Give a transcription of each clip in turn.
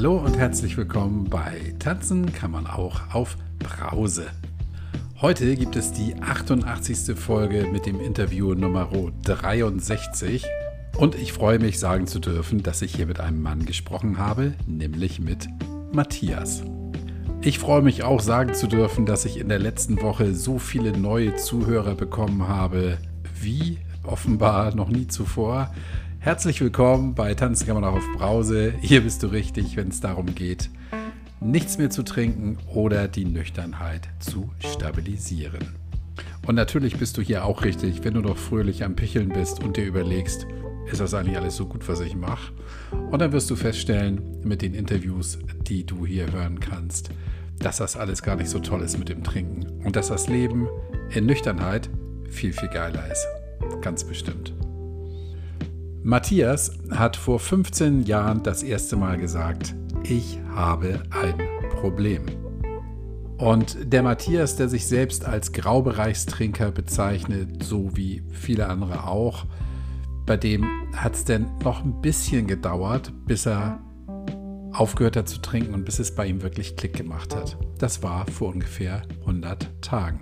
Hallo und herzlich willkommen bei Tanzen kann man auch auf Brause. Heute gibt es die 88. Folge mit dem Interview Nummer 63 und ich freue mich sagen zu dürfen, dass ich hier mit einem Mann gesprochen habe, nämlich mit Matthias. Ich freue mich auch sagen zu dürfen, dass ich in der letzten Woche so viele neue Zuhörer bekommen habe, wie offenbar noch nie zuvor. Herzlich willkommen bei Tanzen kann man auch auf Brause. Hier bist du richtig, wenn es darum geht, nichts mehr zu trinken oder die Nüchternheit zu stabilisieren. Und natürlich bist du hier auch richtig, wenn du noch fröhlich am Picheln bist und dir überlegst, ist das eigentlich alles so gut, was ich mache? Und dann wirst du feststellen, mit den Interviews, die du hier hören kannst, dass das alles gar nicht so toll ist mit dem Trinken und dass das Leben in Nüchternheit viel, viel geiler ist. Ganz bestimmt. Matthias hat vor 15 Jahren das erste Mal gesagt, ich habe ein Problem. Und der Matthias, der sich selbst als Graubereichstrinker bezeichnet, so wie viele andere auch, bei dem hat es denn noch ein bisschen gedauert, bis er aufgehört hat zu trinken und bis es bei ihm wirklich Klick gemacht hat. Das war vor ungefähr 100 Tagen.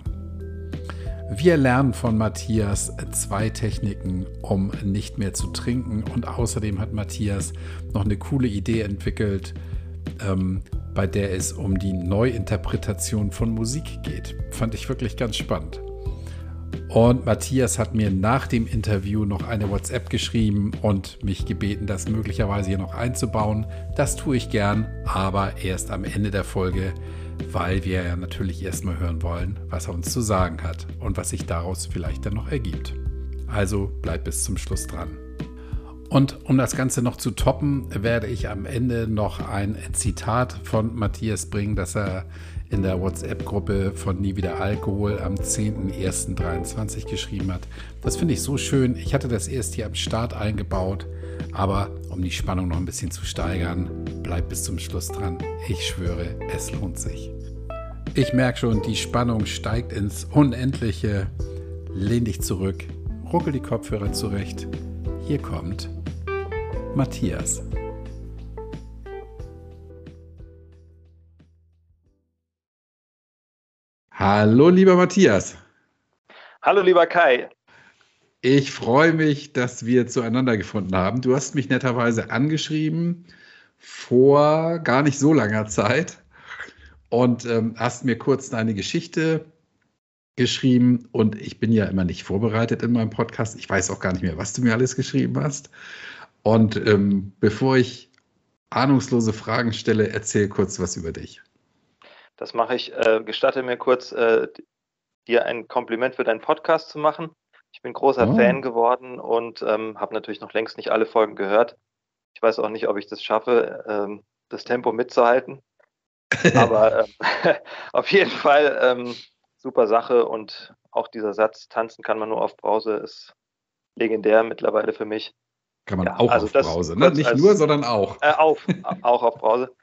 Wir lernen von Matthias zwei Techniken, um nicht mehr zu trinken. Und außerdem hat Matthias noch eine coole Idee entwickelt, ähm, bei der es um die Neuinterpretation von Musik geht. Fand ich wirklich ganz spannend. Und Matthias hat mir nach dem Interview noch eine WhatsApp geschrieben und mich gebeten, das möglicherweise hier noch einzubauen. Das tue ich gern, aber erst am Ende der Folge weil wir ja natürlich erstmal hören wollen, was er uns zu sagen hat und was sich daraus vielleicht dann noch ergibt. Also bleibt bis zum Schluss dran. Und um das Ganze noch zu toppen, werde ich am Ende noch ein Zitat von Matthias bringen, das er in der WhatsApp-Gruppe von Nie wieder Alkohol am 10.01.23 geschrieben hat. Das finde ich so schön. Ich hatte das erst hier am Start eingebaut, aber um die Spannung noch ein bisschen zu steigern, bleibt bis zum Schluss dran. Ich schwöre, es lohnt sich. Ich merke schon, die Spannung steigt ins Unendliche. Lehn dich zurück, ruckel die Kopfhörer zurecht. Hier kommt Matthias. Hallo, lieber Matthias. Hallo, lieber Kai. Ich freue mich, dass wir zueinander gefunden haben. Du hast mich netterweise angeschrieben vor gar nicht so langer Zeit und ähm, hast mir kurz deine Geschichte geschrieben und ich bin ja immer nicht vorbereitet in meinem Podcast. Ich weiß auch gar nicht mehr, was du mir alles geschrieben hast. Und ähm, bevor ich ahnungslose Fragen stelle, erzähl kurz was über dich. Das mache ich. Äh, gestatte mir kurz, äh, dir ein Kompliment für deinen Podcast zu machen. Ich bin großer oh. Fan geworden und ähm, habe natürlich noch längst nicht alle Folgen gehört. Ich weiß auch nicht, ob ich das schaffe, ähm, das Tempo mitzuhalten. Aber ähm, auf jeden Fall ähm, super Sache und auch dieser Satz, tanzen kann man nur auf Brause, ist legendär mittlerweile für mich. Kann man ja, auch also auf Brause, ne? Nicht nur, sondern auch. Äh, auf, auch auf Brause.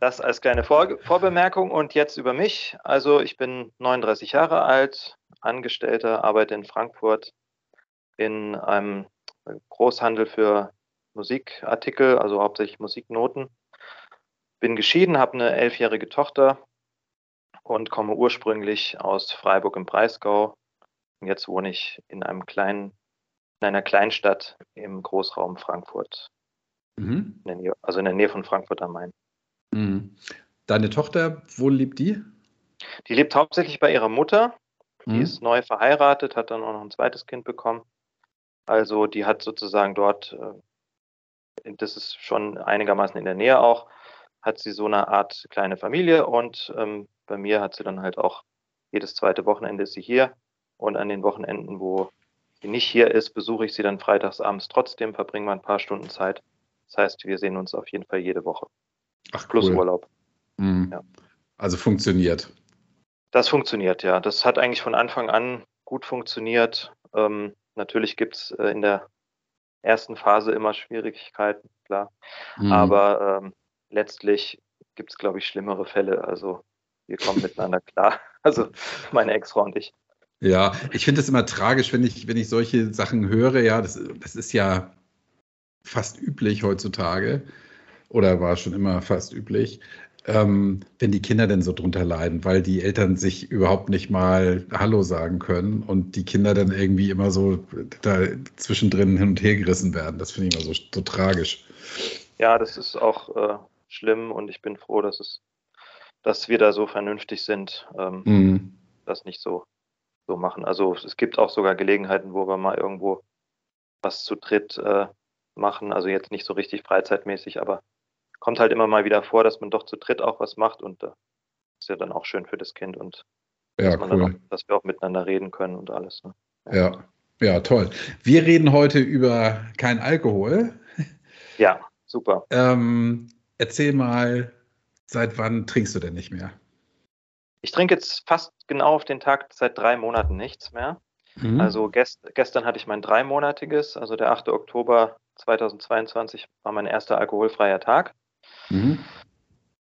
Das als kleine Vor Vorbemerkung und jetzt über mich. Also ich bin 39 Jahre alt, Angestellter, arbeite in Frankfurt in einem Großhandel für Musikartikel, also hauptsächlich Musiknoten. Bin geschieden, habe eine elfjährige Tochter und komme ursprünglich aus Freiburg im Breisgau. Und jetzt wohne ich in einem kleinen, in einer Kleinstadt im Großraum Frankfurt. Mhm. In Nähe, also in der Nähe von Frankfurt am Main. Mhm. Deine Tochter, wo lebt die? Die lebt hauptsächlich bei ihrer Mutter. Die mhm. ist neu verheiratet, hat dann auch noch ein zweites Kind bekommen. Also die hat sozusagen dort, äh, das ist schon einigermaßen in der Nähe auch, hat sie so eine Art kleine Familie und ähm, bei mir hat sie dann halt auch jedes zweite Wochenende ist sie hier und an den Wochenenden, wo sie nicht hier ist, besuche ich sie dann freitags abends trotzdem, verbringen wir ein paar Stunden Zeit. Das heißt, wir sehen uns auf jeden Fall jede Woche. Ach, Plus cool. Urlaub. Mhm. Ja. Also funktioniert. Das funktioniert, ja. Das hat eigentlich von Anfang an gut funktioniert. Ähm, natürlich gibt es äh, in der ersten Phase immer Schwierigkeiten, klar. Mhm. Aber ähm, letztlich gibt es, glaube ich, schlimmere Fälle. Also wir kommen miteinander klar. Also meine Ex-Frau und ich. Ja, ich finde es immer tragisch, wenn ich, wenn ich solche Sachen höre. Ja, das, das ist ja fast üblich heutzutage oder war schon immer fast üblich, ähm, wenn die Kinder denn so drunter leiden, weil die Eltern sich überhaupt nicht mal Hallo sagen können und die Kinder dann irgendwie immer so da zwischendrin hin und her gerissen werden. Das finde ich immer so, so tragisch. Ja, das ist auch äh, schlimm und ich bin froh, dass es, dass wir da so vernünftig sind, ähm, mhm. das nicht so, so machen. Also es gibt auch sogar Gelegenheiten, wo wir mal irgendwo was zu dritt äh, machen. Also jetzt nicht so richtig freizeitmäßig, aber kommt halt immer mal wieder vor, dass man doch zu dritt auch was macht und das äh, ist ja dann auch schön für das Kind und ja, dass, cool. auch, dass wir auch miteinander reden können und alles. Ne? Ja. ja. ja, toll. Wir reden heute über kein Alkohol. Ja, super. Ähm, erzähl mal, seit wann trinkst du denn nicht mehr? Ich trinke jetzt fast genau auf den Tag seit drei Monaten nichts mehr. Mhm. Also gest, gestern hatte ich mein dreimonatiges, also der 8. Oktober 2022 war mein erster alkoholfreier Tag. Mhm.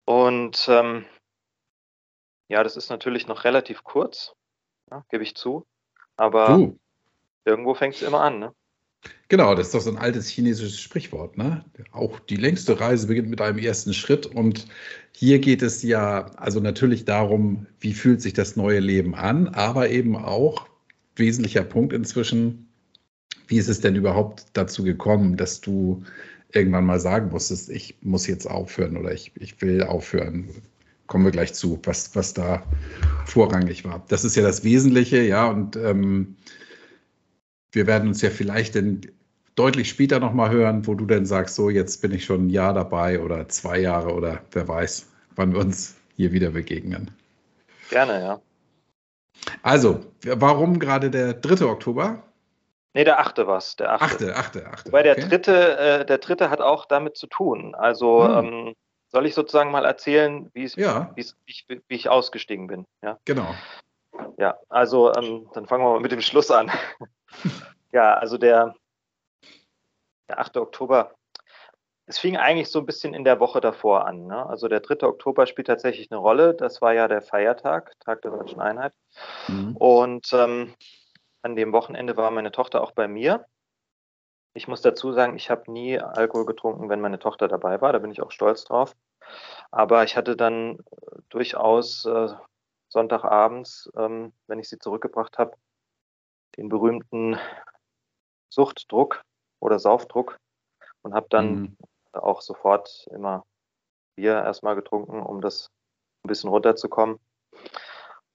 Und ähm, ja, das ist natürlich noch relativ kurz, ja, gebe ich zu. Aber uh. irgendwo fängt es immer an. Ne? Genau, das ist doch so ein altes chinesisches Sprichwort. Ne? Auch die längste Reise beginnt mit einem ersten Schritt. Und hier geht es ja also natürlich darum, wie fühlt sich das neue Leben an, aber eben auch, wesentlicher Punkt inzwischen, wie ist es denn überhaupt dazu gekommen, dass du irgendwann mal sagen musstest, ich muss jetzt aufhören oder ich, ich will aufhören? Kommen wir gleich zu, was, was da vorrangig war. Das ist ja das Wesentliche, ja, und ähm, wir werden uns ja vielleicht dann deutlich später nochmal hören, wo du dann sagst, so jetzt bin ich schon ein Jahr dabei oder zwei Jahre oder wer weiß, wann wir uns hier wieder begegnen. Gerne, ja. Also, warum gerade der 3. Oktober? Nee, der 8. war es. Der 8. 8. 8. 8. Weil der, okay. dritte, äh, der dritte hat auch damit zu tun. Also, hm. ähm, soll ich sozusagen mal erzählen, wie, ja. wie, wie ich ausgestiegen bin? Ja? Genau. Ja, also ähm, dann fangen wir mal mit dem Schluss an. ja, also der, der 8. Oktober, es fing eigentlich so ein bisschen in der Woche davor an. Ne? Also der 3. Oktober spielt tatsächlich eine Rolle. Das war ja der Feiertag, Tag der Deutschen Einheit. Mhm. Und ähm, an dem Wochenende war meine Tochter auch bei mir. Ich muss dazu sagen, ich habe nie Alkohol getrunken, wenn meine Tochter dabei war. Da bin ich auch stolz drauf. Aber ich hatte dann durchaus äh, Sonntagabends, ähm, wenn ich sie zurückgebracht habe, den berühmten Suchtdruck oder Saufdruck und habe dann mhm. auch sofort immer Bier erstmal getrunken, um das ein bisschen runterzukommen.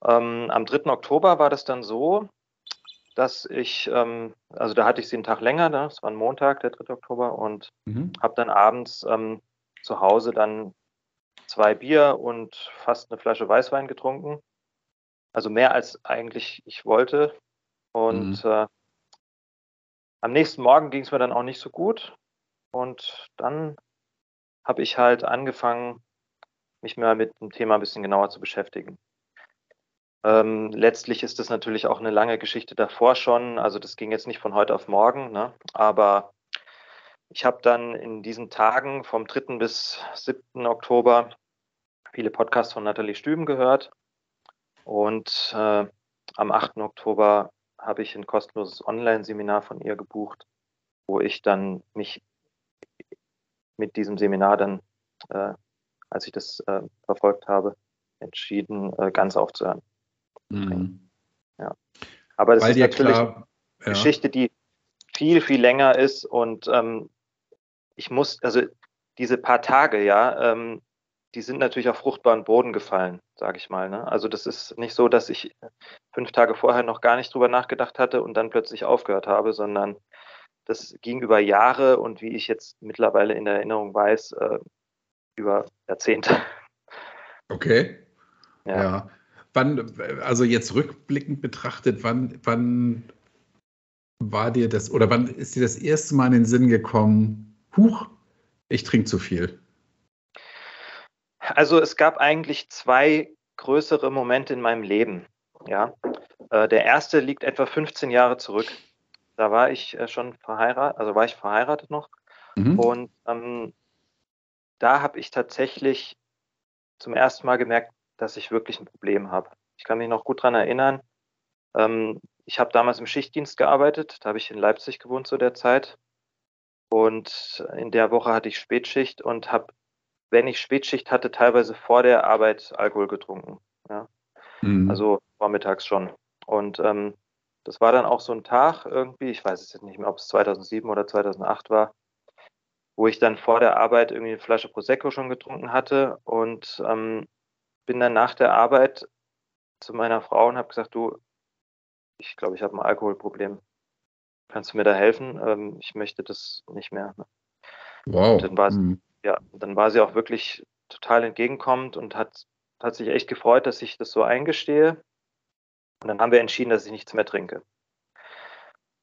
Ähm, am 3. Oktober war das dann so, dass ich, ähm, also da hatte ich sie einen Tag länger, ne? das war ein Montag, der 3. Oktober, und mhm. habe dann abends ähm, zu Hause dann zwei Bier und fast eine Flasche Weißwein getrunken. Also mehr als eigentlich ich wollte. Und mhm. äh, am nächsten Morgen ging es mir dann auch nicht so gut. Und dann habe ich halt angefangen, mich mal mit dem Thema ein bisschen genauer zu beschäftigen. Ähm, letztlich ist das natürlich auch eine lange Geschichte davor schon. Also das ging jetzt nicht von heute auf morgen, ne? aber ich habe dann in diesen Tagen vom 3. bis 7. Oktober viele Podcasts von Nathalie Stüben gehört. Und äh, am 8. Oktober habe ich ein kostenloses Online-Seminar von ihr gebucht, wo ich dann mich mit diesem Seminar dann, äh, als ich das äh, verfolgt habe, entschieden, äh, ganz aufzuhören. Mhm. Ja. Aber das Weil ist natürlich klar, eine Geschichte, die viel, viel länger ist und ähm, ich muss, also diese paar Tage, ja, ähm, die sind natürlich auf fruchtbaren Boden gefallen, sage ich mal. Ne? Also das ist nicht so, dass ich fünf Tage vorher noch gar nicht drüber nachgedacht hatte und dann plötzlich aufgehört habe, sondern das ging über Jahre und wie ich jetzt mittlerweile in der Erinnerung weiß, äh, über Jahrzehnte. Okay. Ja. ja wann, also jetzt rückblickend betrachtet, wann, wann war dir das oder wann ist dir das erste Mal in den Sinn gekommen, huch, ich trinke zu viel? Also es gab eigentlich zwei größere Momente in meinem Leben. Ja, äh, der erste liegt etwa 15 Jahre zurück. Da war ich äh, schon verheiratet, also war ich verheiratet noch. Mhm. Und ähm, da habe ich tatsächlich zum ersten Mal gemerkt, dass ich wirklich ein Problem habe. Ich kann mich noch gut daran erinnern. Ähm, ich habe damals im Schichtdienst gearbeitet. Da habe ich in Leipzig gewohnt zu der Zeit. Und in der Woche hatte ich Spätschicht und habe, wenn ich Spätschicht hatte, teilweise vor der Arbeit Alkohol getrunken. Ja. Mhm. Also vormittags schon. Und ähm, das war dann auch so ein Tag irgendwie, ich weiß es jetzt nicht mehr, ob es 2007 oder 2008 war, wo ich dann vor der Arbeit irgendwie eine Flasche Prosecco schon getrunken hatte und ähm, bin dann nach der Arbeit zu meiner Frau und habe gesagt, du, ich glaube, ich habe ein Alkoholproblem. Kannst du mir da helfen? Ähm, ich möchte das nicht mehr. Ne? Wow. Dann war, mhm. ja, dann war sie auch wirklich total entgegenkommend und hat, hat sich echt gefreut, dass ich das so eingestehe. Und dann haben wir entschieden, dass ich nichts mehr trinke.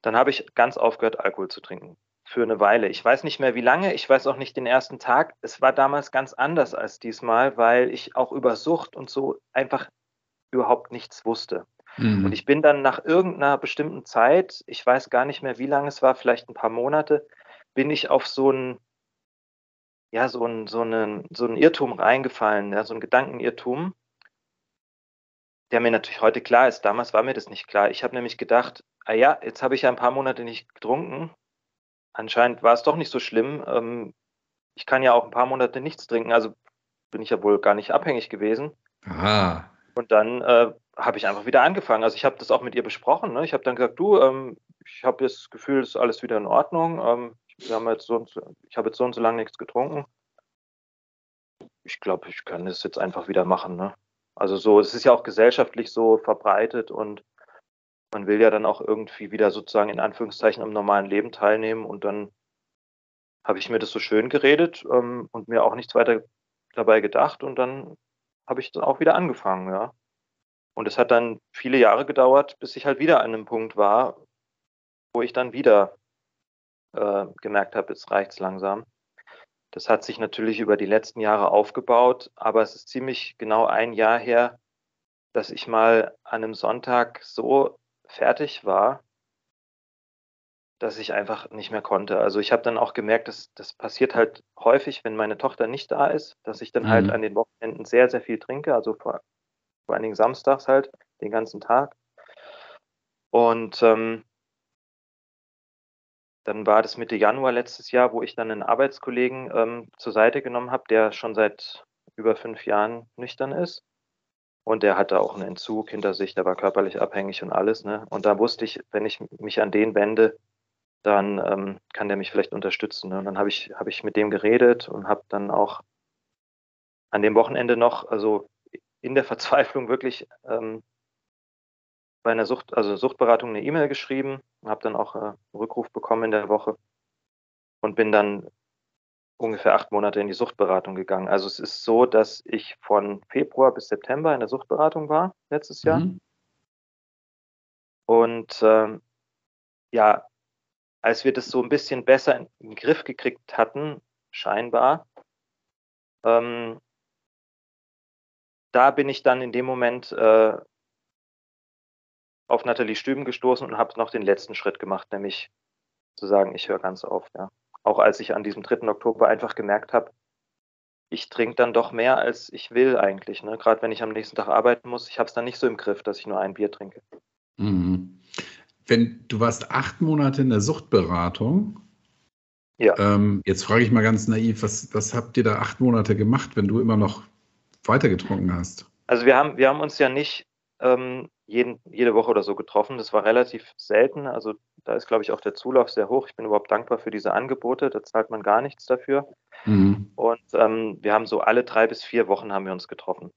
Dann habe ich ganz aufgehört, Alkohol zu trinken. Für eine Weile. Ich weiß nicht mehr wie lange, ich weiß auch nicht den ersten Tag. Es war damals ganz anders als diesmal, weil ich auch über Sucht und so einfach überhaupt nichts wusste. Mhm. Und ich bin dann nach irgendeiner bestimmten Zeit, ich weiß gar nicht mehr, wie lange es war, vielleicht ein paar Monate, bin ich auf so ein, ja, so ein, so einen, so einen Irrtum reingefallen, ja, so ein Gedankenirrtum, der mir natürlich heute klar ist. Damals war mir das nicht klar. Ich habe nämlich gedacht, ah ja, jetzt habe ich ja ein paar Monate nicht getrunken. Anscheinend war es doch nicht so schlimm. Ähm, ich kann ja auch ein paar Monate nichts trinken, also bin ich ja wohl gar nicht abhängig gewesen. Aha. Und dann äh, habe ich einfach wieder angefangen. Also ich habe das auch mit ihr besprochen. Ne? Ich habe dann gesagt, du, ähm, ich habe das Gefühl, es ist alles wieder in Ordnung. Ähm, wir haben jetzt so, ich habe jetzt so und so lange nichts getrunken. Ich glaube, ich kann das jetzt einfach wieder machen. Ne? Also so, es ist ja auch gesellschaftlich so verbreitet und man will ja dann auch irgendwie wieder sozusagen in Anführungszeichen am normalen Leben teilnehmen und dann habe ich mir das so schön geredet ähm, und mir auch nichts weiter dabei gedacht und dann habe ich dann auch wieder angefangen, ja. Und es hat dann viele Jahre gedauert, bis ich halt wieder an einem Punkt war, wo ich dann wieder äh, gemerkt habe, jetzt reicht's langsam. Das hat sich natürlich über die letzten Jahre aufgebaut, aber es ist ziemlich genau ein Jahr her, dass ich mal an einem Sonntag so fertig war, dass ich einfach nicht mehr konnte. Also ich habe dann auch gemerkt, dass das passiert halt häufig, wenn meine Tochter nicht da ist, dass ich dann halt mhm. halt an den Wochenenden sehr, sehr viel trinke, also vor, vor allen Dingen samstags halt, den ganzen Tag. Und ähm, dann war das Mitte Januar letztes Jahr, wo ich dann einen Arbeitskollegen ähm, zur Seite genommen habe, der schon seit über fünf Jahren nüchtern ist. Und der hatte auch einen Entzug hinter sich, der war körperlich abhängig und alles. Ne? Und da wusste ich, wenn ich mich an den wende, dann ähm, kann der mich vielleicht unterstützen. Ne? Und dann habe ich, hab ich mit dem geredet und habe dann auch an dem Wochenende noch, also in der Verzweiflung wirklich ähm, bei einer Sucht, also Suchtberatung eine E-Mail geschrieben, habe dann auch äh, einen Rückruf bekommen in der Woche und bin dann ungefähr acht Monate in die Suchtberatung gegangen. Also es ist so, dass ich von Februar bis September in der Suchtberatung war letztes Jahr. Mhm. Und ähm, ja, als wir das so ein bisschen besser in den Griff gekriegt hatten, scheinbar, ähm, da bin ich dann in dem Moment äh, auf Nathalie Stüben gestoßen und habe noch den letzten Schritt gemacht, nämlich zu sagen, ich höre ganz auf. Ja. Auch als ich an diesem 3. Oktober einfach gemerkt habe, ich trinke dann doch mehr, als ich will eigentlich. Ne? Gerade wenn ich am nächsten Tag arbeiten muss, ich habe es dann nicht so im Griff, dass ich nur ein Bier trinke. Mhm. Wenn du warst acht Monate in der Suchtberatung, ja. Ähm, jetzt frage ich mal ganz naiv, was, was habt ihr da acht Monate gemacht, wenn du immer noch weitergetrunken hast? Also wir haben, wir haben uns ja nicht ähm, jeden, jede Woche oder so getroffen. Das war relativ selten. Also da ist, glaube ich, auch der Zulauf sehr hoch. Ich bin überhaupt dankbar für diese Angebote. Da zahlt man gar nichts dafür. Mhm. Und ähm, wir haben so alle drei bis vier Wochen haben wir uns getroffen.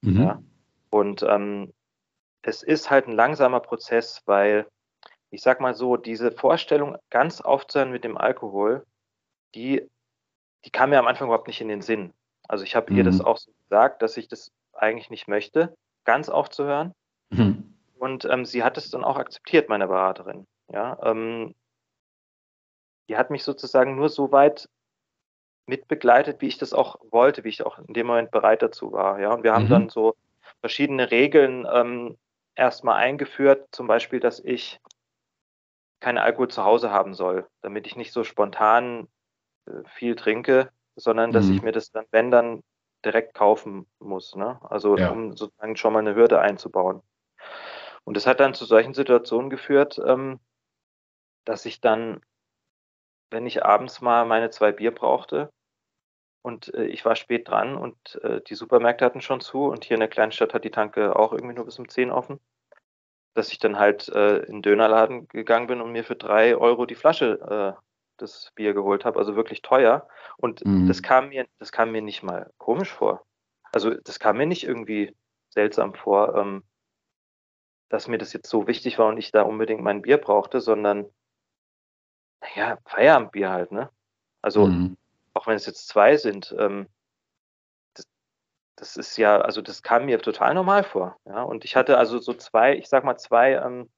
Mhm. Ja? Und ähm, es ist halt ein langsamer Prozess, weil ich sag mal so, diese Vorstellung, ganz aufzuhören mit dem Alkohol, die, die kam mir am Anfang überhaupt nicht in den Sinn. Also ich habe mhm. ihr das auch so gesagt, dass ich das eigentlich nicht möchte, ganz aufzuhören. Mhm. Und ähm, sie hat es dann auch akzeptiert, meine Beraterin. Ja, ähm, die hat mich sozusagen nur so weit mitbegleitet, wie ich das auch wollte, wie ich auch in dem Moment bereit dazu war. Ja, und wir haben mhm. dann so verschiedene Regeln ähm, erstmal eingeführt, zum Beispiel, dass ich keinen Alkohol zu Hause haben soll, damit ich nicht so spontan äh, viel trinke, sondern dass mhm. ich mir das dann, wenn dann, direkt kaufen muss. Ne? Also ja. um sozusagen schon mal eine Hürde einzubauen. Und das hat dann zu solchen Situationen geführt, ähm, dass ich dann wenn ich abends mal meine zwei Bier brauchte und äh, ich war spät dran und äh, die Supermärkte hatten schon zu und hier in der Kleinstadt hat die Tanke auch irgendwie nur bis um 10 offen, dass ich dann halt äh, in den Dönerladen gegangen bin und mir für drei Euro die Flasche äh, das Bier geholt habe, also wirklich teuer. Und mhm. das kam mir, das kam mir nicht mal komisch vor. Also das kam mir nicht irgendwie seltsam vor, ähm, dass mir das jetzt so wichtig war und ich da unbedingt mein Bier brauchte, sondern naja, Feierabendbier halt, ne? Also mhm. auch wenn es jetzt zwei sind, ähm, das, das, ist ja, also das kam mir total normal vor. Ja? Und ich hatte also so zwei, ich sag mal zwei ähm,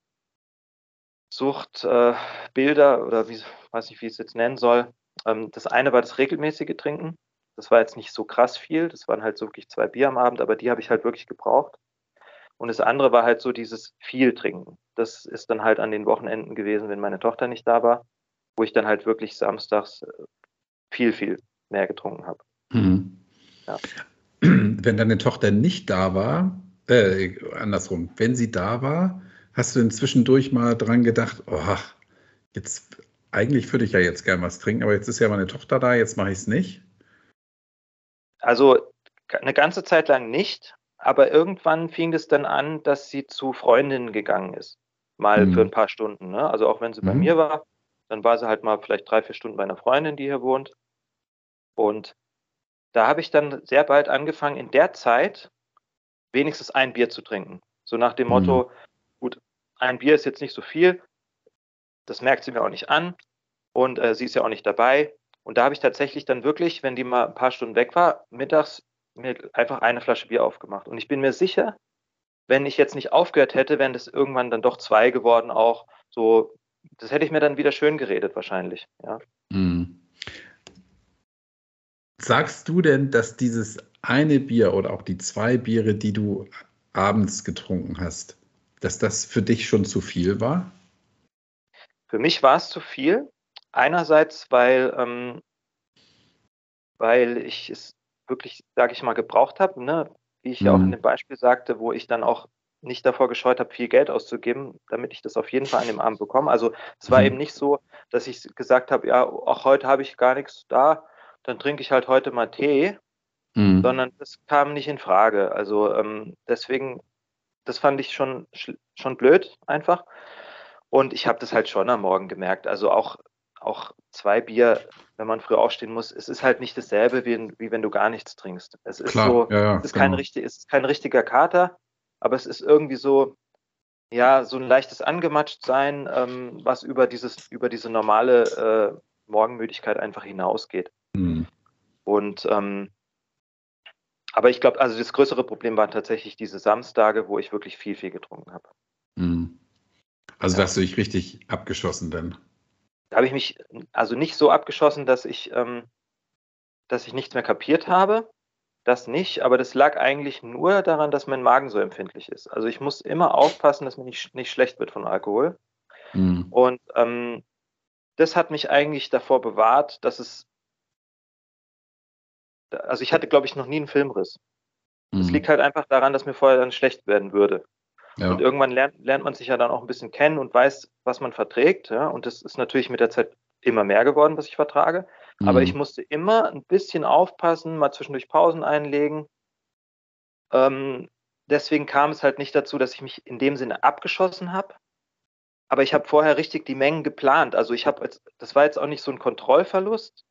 Suchtbilder äh, oder wie, weiß nicht, wie ich es jetzt nennen soll. Ähm, das eine war das regelmäßige Trinken. Das war jetzt nicht so krass viel. Das waren halt so wirklich zwei Bier am Abend, aber die habe ich halt wirklich gebraucht. Und das andere war halt so dieses viel Trinken. Das ist dann halt an den Wochenenden gewesen, wenn meine Tochter nicht da war, wo ich dann halt wirklich samstags äh, viel, viel mehr getrunken habe. Mhm. Ja. Wenn deine Tochter nicht da war, äh, andersrum, wenn sie da war, Hast du denn zwischendurch mal dran gedacht, oh, jetzt eigentlich würde ich ja jetzt gern was trinken, aber jetzt ist ja meine Tochter da, jetzt mache ich es nicht? Also eine ganze Zeit lang nicht, aber irgendwann fing es dann an, dass sie zu Freundinnen gegangen ist. Mal mhm. für ein paar Stunden. Ne? Also auch wenn sie mhm. bei mir war, dann war sie halt mal vielleicht drei, vier Stunden bei einer Freundin, die hier wohnt. Und da habe ich dann sehr bald angefangen, in der Zeit wenigstens ein Bier zu trinken. So nach dem mhm. Motto, gut, ein Bier ist jetzt nicht so viel, das merkt sie mir auch nicht an und äh, sie ist ja auch nicht dabei. Und da habe ich tatsächlich dann wirklich, wenn die mal ein paar Stunden weg war, mittags mir einfach eine Flasche Bier aufgemacht. Und ich bin mir sicher, wenn ich jetzt nicht aufgehört hätte, wären das irgendwann dann doch zwei geworden auch. So, das hätte ich mir dann wieder schön geredet wahrscheinlich. Ja. Mhm. Sagst du denn, dass dieses eine Bier oder auch die zwei Biere, die du abends getrunken hast, dass das für dich schon zu viel war? Für mich war es zu viel. Einerseits, weil, ähm, weil ich es wirklich, sage ich mal, gebraucht habe, ne? wie ich ja auch in mhm. dem Beispiel sagte, wo ich dann auch nicht davor gescheut habe, viel Geld auszugeben, damit ich das auf jeden Fall an dem Abend bekomme. Also es war mhm. eben nicht so, dass ich gesagt habe, ja, auch heute habe ich gar nichts da, dann trinke ich halt heute mal Tee, mhm. sondern das kam nicht in Frage. Also ähm, deswegen das fand ich schon, schon blöd einfach. Und ich habe das halt schon am Morgen gemerkt. Also auch, auch zwei Bier, wenn man früh aufstehen muss, es ist halt nicht dasselbe, wie, wie wenn du gar nichts trinkst. Es ist Klar, so, ja, ja, es, ist genau. kein richtig, es ist kein richtiger Kater, aber es ist irgendwie so, ja, so ein leichtes Angematscht-Sein, ähm, was über dieses, über diese normale äh, Morgenmüdigkeit einfach hinausgeht. Mhm. Und ähm, aber ich glaube, also das größere Problem waren tatsächlich diese Samstage, wo ich wirklich viel, viel getrunken habe. Mhm. Also ja. da hast du dich richtig abgeschossen dann. Da habe ich mich also nicht so abgeschossen, dass ich, ähm, dass ich nichts mehr kapiert habe. Das nicht, aber das lag eigentlich nur daran, dass mein Magen so empfindlich ist. Also ich muss immer aufpassen, dass mir nicht, nicht schlecht wird von Alkohol. Mhm. Und ähm, das hat mich eigentlich davor bewahrt, dass es also ich hatte, glaube ich, noch nie einen Filmriss. Das mhm. liegt halt einfach daran, dass mir vorher dann schlecht werden würde. Ja. Und irgendwann lernt, lernt man sich ja dann auch ein bisschen kennen und weiß, was man verträgt. Ja? Und das ist natürlich mit der Zeit immer mehr geworden, was ich vertrage. Mhm. Aber ich musste immer ein bisschen aufpassen, mal zwischendurch Pausen einlegen. Ähm, deswegen kam es halt nicht dazu, dass ich mich in dem Sinne abgeschossen habe. Aber ich habe vorher richtig die Mengen geplant. Also ich habe, das war jetzt auch nicht so ein Kontrollverlust,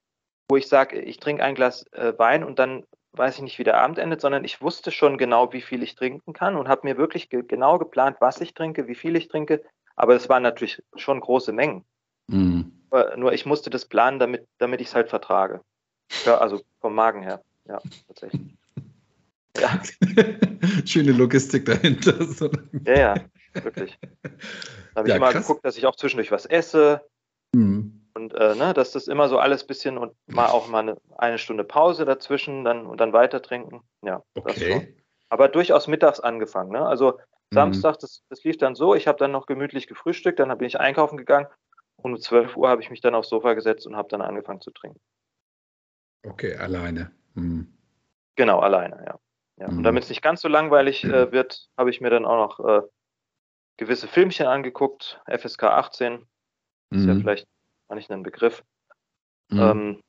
wo ich sage, ich trinke ein Glas äh, Wein und dann weiß ich nicht, wie der Abend endet, sondern ich wusste schon genau, wie viel ich trinken kann und habe mir wirklich ge genau geplant, was ich trinke, wie viel ich trinke. Aber es waren natürlich schon große Mengen. Mhm. Nur ich musste das planen, damit, damit ich es halt vertrage. Ja, also vom Magen her. Ja, tatsächlich. Ja. Schöne Logistik dahinter. ja, ja, wirklich. Da habe ich ja, immer krass. geguckt, dass ich auch zwischendurch was esse. Mhm. Und äh, ne, dass das immer so alles bisschen und mal auch mal eine, eine Stunde Pause dazwischen dann und dann weiter trinken. Ja, okay. Aber durchaus mittags angefangen. Ne? Also mhm. Samstag, das, das lief dann so, ich habe dann noch gemütlich gefrühstückt, dann bin ich einkaufen gegangen und um 12 Uhr habe ich mich dann aufs Sofa gesetzt und habe dann angefangen zu trinken. Okay, alleine. Mhm. Genau, alleine, ja. ja. Mhm. Und damit es nicht ganz so langweilig äh, wird, habe ich mir dann auch noch äh, gewisse Filmchen angeguckt, FSK 18. Ist ja mhm. Vielleicht nicht einen Begriff. Mhm. Ähm,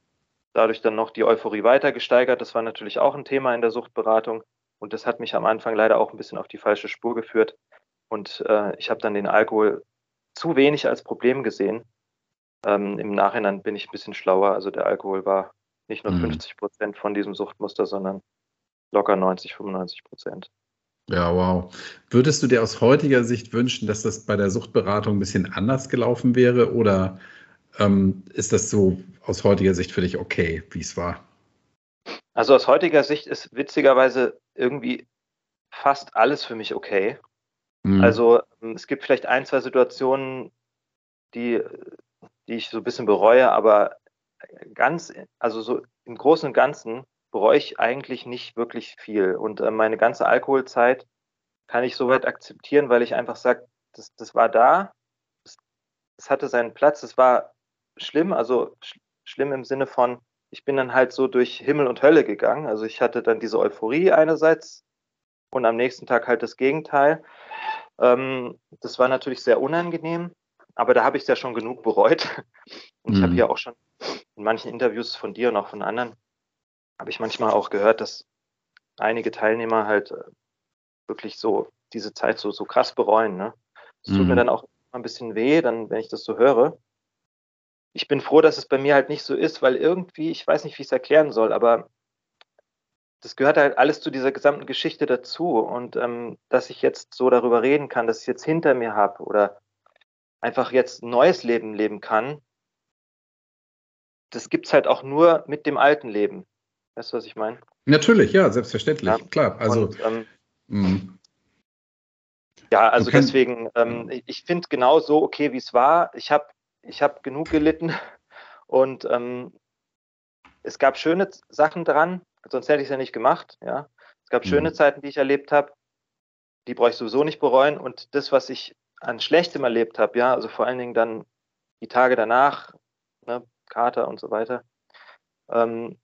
dadurch dann noch die Euphorie weiter gesteigert. Das war natürlich auch ein Thema in der Suchtberatung. Und das hat mich am Anfang leider auch ein bisschen auf die falsche Spur geführt. Und äh, ich habe dann den Alkohol zu wenig als Problem gesehen. Ähm, Im Nachhinein bin ich ein bisschen schlauer. Also der Alkohol war nicht nur mhm. 50 Prozent von diesem Suchtmuster, sondern locker 90, 95 Prozent. Ja, wow. Würdest du dir aus heutiger Sicht wünschen, dass das bei der Suchtberatung ein bisschen anders gelaufen wäre oder ähm, ist das so aus heutiger Sicht für dich okay, wie es war? Also aus heutiger Sicht ist witzigerweise irgendwie fast alles für mich okay. Mhm. Also ähm, es gibt vielleicht ein, zwei Situationen, die, die ich so ein bisschen bereue, aber ganz, also so im Großen und Ganzen bereue ich eigentlich nicht wirklich viel. Und äh, meine ganze Alkoholzeit kann ich soweit akzeptieren, weil ich einfach sage, das, das war da, das hatte seinen Platz, es war schlimm, also sch schlimm im Sinne von, ich bin dann halt so durch Himmel und Hölle gegangen. Also ich hatte dann diese Euphorie einerseits und am nächsten Tag halt das Gegenteil. Ähm, das war natürlich sehr unangenehm, aber da habe ich es ja schon genug bereut. Und ich habe mhm. ja auch schon in manchen Interviews von dir und auch von anderen, habe ich manchmal auch gehört, dass einige Teilnehmer halt äh, wirklich so diese Zeit so, so krass bereuen. Ne? Das tut mhm. mir dann auch ein bisschen weh, dann, wenn ich das so höre. Ich bin froh, dass es bei mir halt nicht so ist, weil irgendwie, ich weiß nicht, wie ich es erklären soll, aber das gehört halt alles zu dieser gesamten Geschichte dazu. Und ähm, dass ich jetzt so darüber reden kann, dass ich jetzt hinter mir habe oder einfach jetzt ein neues Leben leben kann, das gibt es halt auch nur mit dem alten Leben. Weißt du, was ich meine? Natürlich, ja, selbstverständlich, ja. klar. Also, Und, ähm, mm. ja, also deswegen, ähm, ich finde genau so okay, wie es war. Ich habe ich hab genug gelitten und ähm, es gab schöne Sachen dran, sonst hätte ich es ja nicht gemacht. Ja, es gab mhm. schöne Zeiten, die ich erlebt habe, die brauche ich sowieso nicht bereuen. Und das, was ich an Schlechtem erlebt habe, ja, also vor allen Dingen dann die Tage danach, ne, Kater und so weiter, ähm,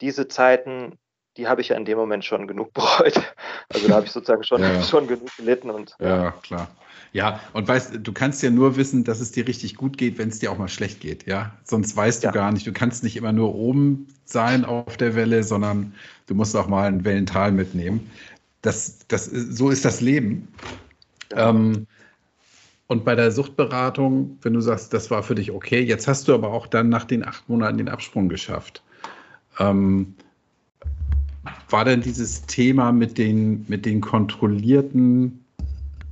diese Zeiten, die habe ich ja in dem Moment schon genug bereut. Also da habe ich sozusagen schon, ja. schon genug gelitten und. Ja, klar. Ja, und weißt, du kannst ja nur wissen, dass es dir richtig gut geht, wenn es dir auch mal schlecht geht, ja. Sonst weißt du ja. gar nicht. Du kannst nicht immer nur oben sein auf der Welle, sondern du musst auch mal ein Wellental mitnehmen. Das, das, so ist das Leben. Ja. Ähm, und bei der Suchtberatung, wenn du sagst, das war für dich okay, jetzt hast du aber auch dann nach den acht Monaten den Absprung geschafft. Ähm, war denn dieses Thema mit den, mit den kontrollierten,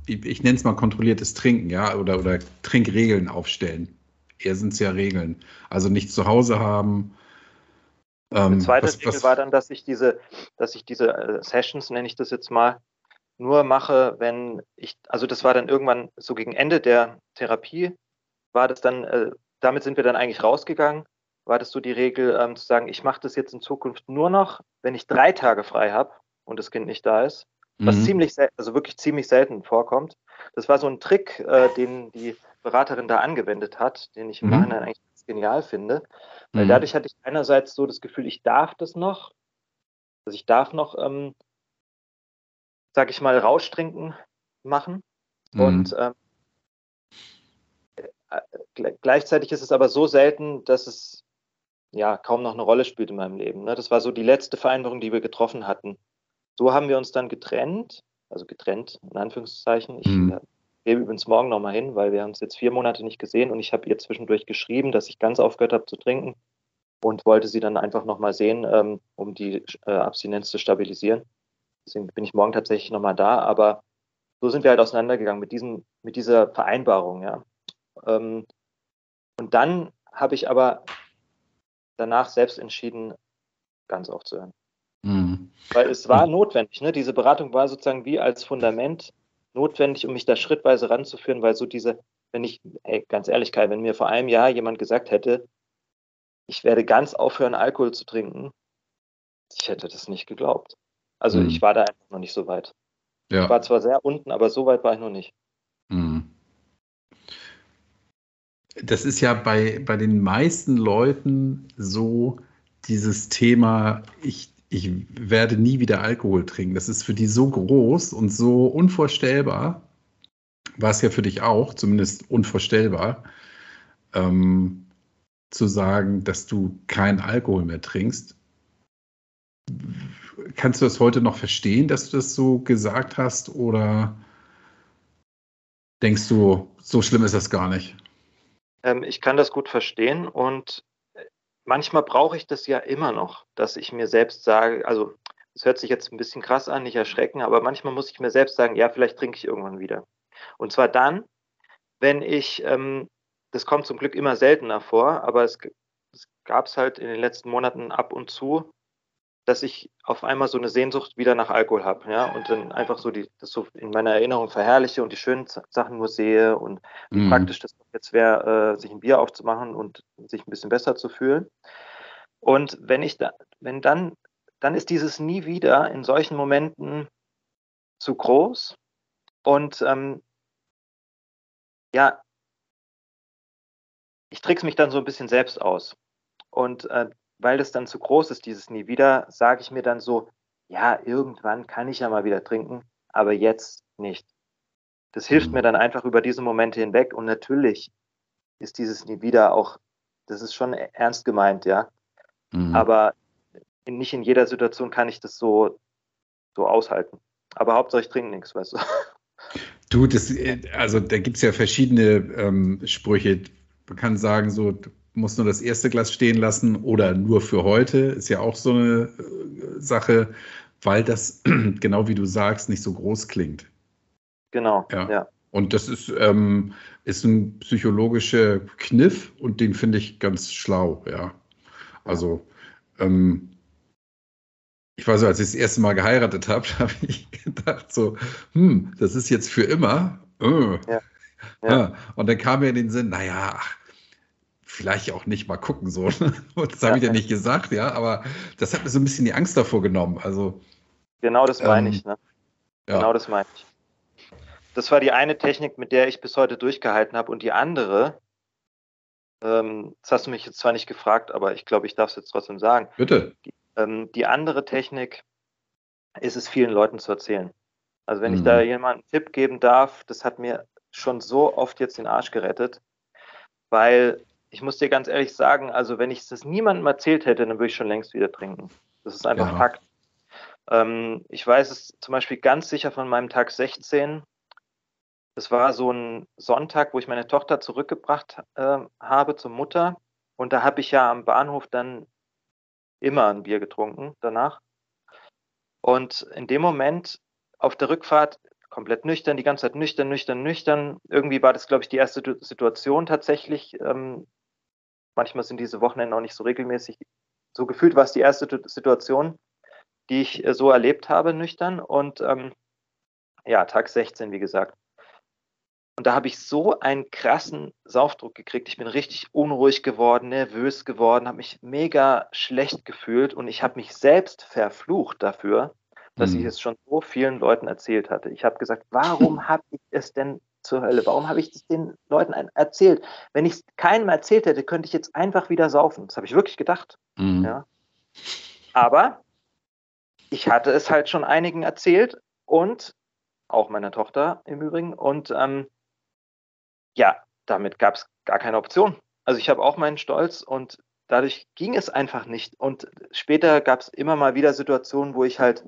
ich, ich nenne es mal kontrolliertes Trinken, ja, oder, oder Trinkregeln aufstellen? Eher sind es ja Regeln. Also nicht zu Hause haben. Ähm, Die zweite was, Regel was, war dann, dass ich diese, dass ich diese äh, Sessions, nenne ich das jetzt mal, nur mache, wenn ich, also das war dann irgendwann so gegen Ende der Therapie, war das dann, äh, damit sind wir dann eigentlich rausgegangen, war das so die Regel ähm, zu sagen, ich mache das jetzt in Zukunft nur noch, wenn ich drei Tage frei habe und das Kind nicht da ist, was mhm. ziemlich, also wirklich ziemlich selten vorkommt. Das war so ein Trick, äh, den die Beraterin da angewendet hat, den ich im mhm. Nachhinein eigentlich genial finde. Weil mhm. dadurch hatte ich einerseits so das Gefühl, ich darf das noch, also ich darf noch, ähm, sag ich mal, Rauschtrinken machen. Mhm. Und ähm, äh, gleichzeitig ist es aber so selten, dass es ja kaum noch eine Rolle spielt in meinem Leben. Ne? Das war so die letzte Vereinbarung, die wir getroffen hatten. So haben wir uns dann getrennt, also getrennt in Anführungszeichen. Ich mhm. äh, gehe übrigens morgen nochmal hin, weil wir haben uns jetzt vier Monate nicht gesehen und ich habe ihr zwischendurch geschrieben, dass ich ganz aufgehört habe zu trinken und wollte sie dann einfach nochmal sehen, ähm, um die äh, Abstinenz zu stabilisieren. Deswegen bin ich morgen tatsächlich nochmal da, aber so sind wir halt auseinandergegangen mit diesem, mit dieser Vereinbarung, ja. Ähm, und dann habe ich aber danach selbst entschieden, ganz aufzuhören. Mhm. Weil es war notwendig, ne? Diese Beratung war sozusagen wie als Fundament notwendig, um mich da schrittweise ranzuführen, weil so diese, wenn ich, ey, ganz ehrlich, Kai, wenn mir vor einem Jahr jemand gesagt hätte, ich werde ganz aufhören, Alkohol zu trinken, ich hätte das nicht geglaubt. Also mhm. ich war da einfach noch nicht so weit. Ja. Ich war zwar sehr unten, aber so weit war ich noch nicht. Mhm. Das ist ja bei, bei den meisten Leuten so, dieses Thema, ich, ich werde nie wieder Alkohol trinken. Das ist für die so groß und so unvorstellbar. War es ja für dich auch, zumindest unvorstellbar. Ähm, zu sagen, dass du keinen Alkohol mehr trinkst. Kannst du das heute noch verstehen, dass du das so gesagt hast? Oder denkst du, so schlimm ist das gar nicht? Ähm, ich kann das gut verstehen und manchmal brauche ich das ja immer noch, dass ich mir selbst sage, also es hört sich jetzt ein bisschen krass an, nicht erschrecken, aber manchmal muss ich mir selbst sagen, ja, vielleicht trinke ich irgendwann wieder. Und zwar dann, wenn ich, ähm, das kommt zum Glück immer seltener vor, aber es, es gab es halt in den letzten Monaten ab und zu, dass ich auf einmal so eine Sehnsucht wieder nach Alkohol habe, ja, und dann einfach so die, das so in meiner Erinnerung verherrliche und die schönen Sachen nur sehe und wie mhm. praktisch das jetzt wäre, äh, sich ein Bier aufzumachen und sich ein bisschen besser zu fühlen. Und wenn ich da, wenn dann, dann ist dieses nie wieder in solchen Momenten zu groß und ähm, ja, ich trickse mich dann so ein bisschen selbst aus. Und äh, weil das dann zu groß ist, dieses Nie wieder, sage ich mir dann so, ja, irgendwann kann ich ja mal wieder trinken, aber jetzt nicht. Das hilft mhm. mir dann einfach über diese Momente hinweg und natürlich ist dieses Nie wieder auch, das ist schon ernst gemeint, ja. Mhm. Aber nicht in jeder Situation kann ich das so, so aushalten. Aber Hauptsache ich trinke nichts, weißt du. Du, das, also da gibt es ja verschiedene ähm, Sprüche. Man kann sagen, so, du musst nur das erste Glas stehen lassen oder nur für heute, ist ja auch so eine äh, Sache, weil das, genau wie du sagst, nicht so groß klingt. Genau, ja. ja. Und das ist, ähm, ist ein psychologischer Kniff und den finde ich ganz schlau, ja. Also, ähm, ich weiß als ich das erste Mal geheiratet habe, habe ich gedacht so, hm, das ist jetzt für immer. Äh. Ja. Ja. Und dann kam mir in den Sinn, naja, vielleicht auch nicht mal gucken so. das habe ich ja nicht gesagt, ja, aber das hat mir so ein bisschen die Angst davor genommen. Also genau das meine ähm, ich. Ne? Genau das meine ich. Das war die eine Technik, mit der ich bis heute durchgehalten habe, und die andere. Ähm, das hast du mich jetzt zwar nicht gefragt, aber ich glaube, ich darf es jetzt trotzdem sagen. Bitte. Die, ähm, die andere Technik ist es, vielen Leuten zu erzählen. Also wenn mhm. ich da jemanden einen Tipp geben darf, das hat mir schon so oft jetzt den Arsch gerettet, weil ich muss dir ganz ehrlich sagen, also wenn ich das niemandem erzählt hätte, dann würde ich schon längst wieder trinken. Das ist einfach ja. Fakt. Ähm, ich weiß es zum Beispiel ganz sicher von meinem Tag 16. Das war so ein Sonntag, wo ich meine Tochter zurückgebracht äh, habe zur Mutter. Und da habe ich ja am Bahnhof dann immer ein Bier getrunken danach. Und in dem Moment auf der Rückfahrt komplett nüchtern, die ganze Zeit nüchtern, nüchtern, nüchtern. Irgendwie war das, glaube ich, die erste Situation tatsächlich. Ähm, manchmal sind diese Wochenende auch nicht so regelmäßig. So gefühlt war es die erste Situation, die ich äh, so erlebt habe, nüchtern. Und ähm, ja, Tag 16, wie gesagt. Und da habe ich so einen krassen Saufdruck gekriegt. Ich bin richtig unruhig geworden, nervös geworden, habe mich mega schlecht gefühlt und ich habe mich selbst verflucht dafür, dass ich es schon so vielen Leuten erzählt hatte. Ich habe gesagt, warum habe ich es denn zur Hölle? Warum habe ich es den Leuten erzählt? Wenn ich es keinem erzählt hätte, könnte ich jetzt einfach wieder saufen. Das habe ich wirklich gedacht. Mhm. Ja. Aber ich hatte es halt schon einigen erzählt und auch meiner Tochter im Übrigen. Und ähm, ja, damit gab es gar keine Option. Also ich habe auch meinen Stolz und dadurch ging es einfach nicht. Und später gab es immer mal wieder Situationen, wo ich halt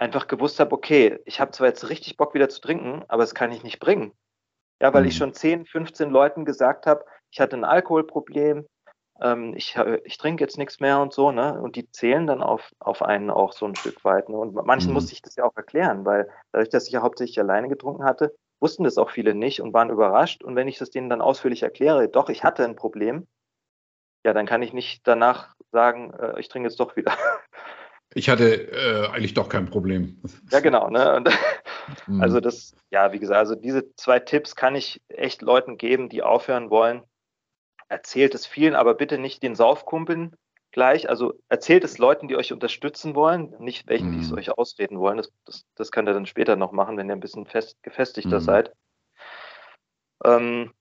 einfach gewusst habe, okay, ich habe zwar jetzt richtig Bock wieder zu trinken, aber das kann ich nicht bringen. Ja, weil mhm. ich schon 10, 15 Leuten gesagt habe, ich hatte ein Alkoholproblem, ähm, ich, ich trinke jetzt nichts mehr und so, ne? Und die zählen dann auf, auf einen auch so ein Stück weit. Ne? Und manchen mhm. musste ich das ja auch erklären, weil dadurch, dass ich ja hauptsächlich alleine getrunken hatte, wussten das auch viele nicht und waren überrascht. Und wenn ich das denen dann ausführlich erkläre, doch, ich hatte ein Problem, ja, dann kann ich nicht danach sagen, äh, ich trinke jetzt doch wieder. Ich hatte äh, eigentlich doch kein Problem. Ja, genau. Ne? Und, mhm. Also das, ja, wie gesagt, also diese zwei Tipps kann ich echt Leuten geben, die aufhören wollen. Erzählt es vielen, aber bitte nicht den Saufkumpeln, gleich. Also erzählt es Leuten, die euch unterstützen wollen, nicht welchen, die es mhm. euch ausreden wollen. Das, das, das könnt ihr dann später noch machen, wenn ihr ein bisschen fest, gefestigter mhm. seid. Ähm,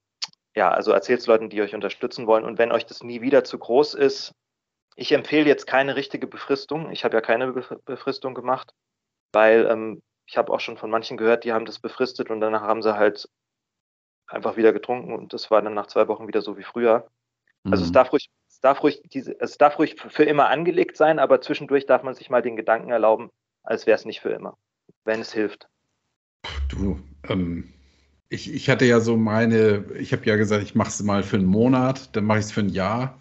ja, also erzählt es Leuten, die euch unterstützen wollen. Und wenn euch das nie wieder zu groß ist, ich empfehle jetzt keine richtige Befristung. Ich habe ja keine Befristung gemacht, weil ähm, ich habe auch schon von manchen gehört, die haben das befristet und danach haben sie halt einfach wieder getrunken und das war dann nach zwei Wochen wieder so wie früher. Also es mhm. darf ruhig, es darf ruhig diese, es darf ruhig für immer angelegt sein, aber zwischendurch darf man sich mal den Gedanken erlauben, als wäre es nicht für immer, wenn es hilft. Du, ähm, ich, ich hatte ja so meine, ich habe ja gesagt, ich mache es mal für einen Monat, dann mache ich es für ein Jahr.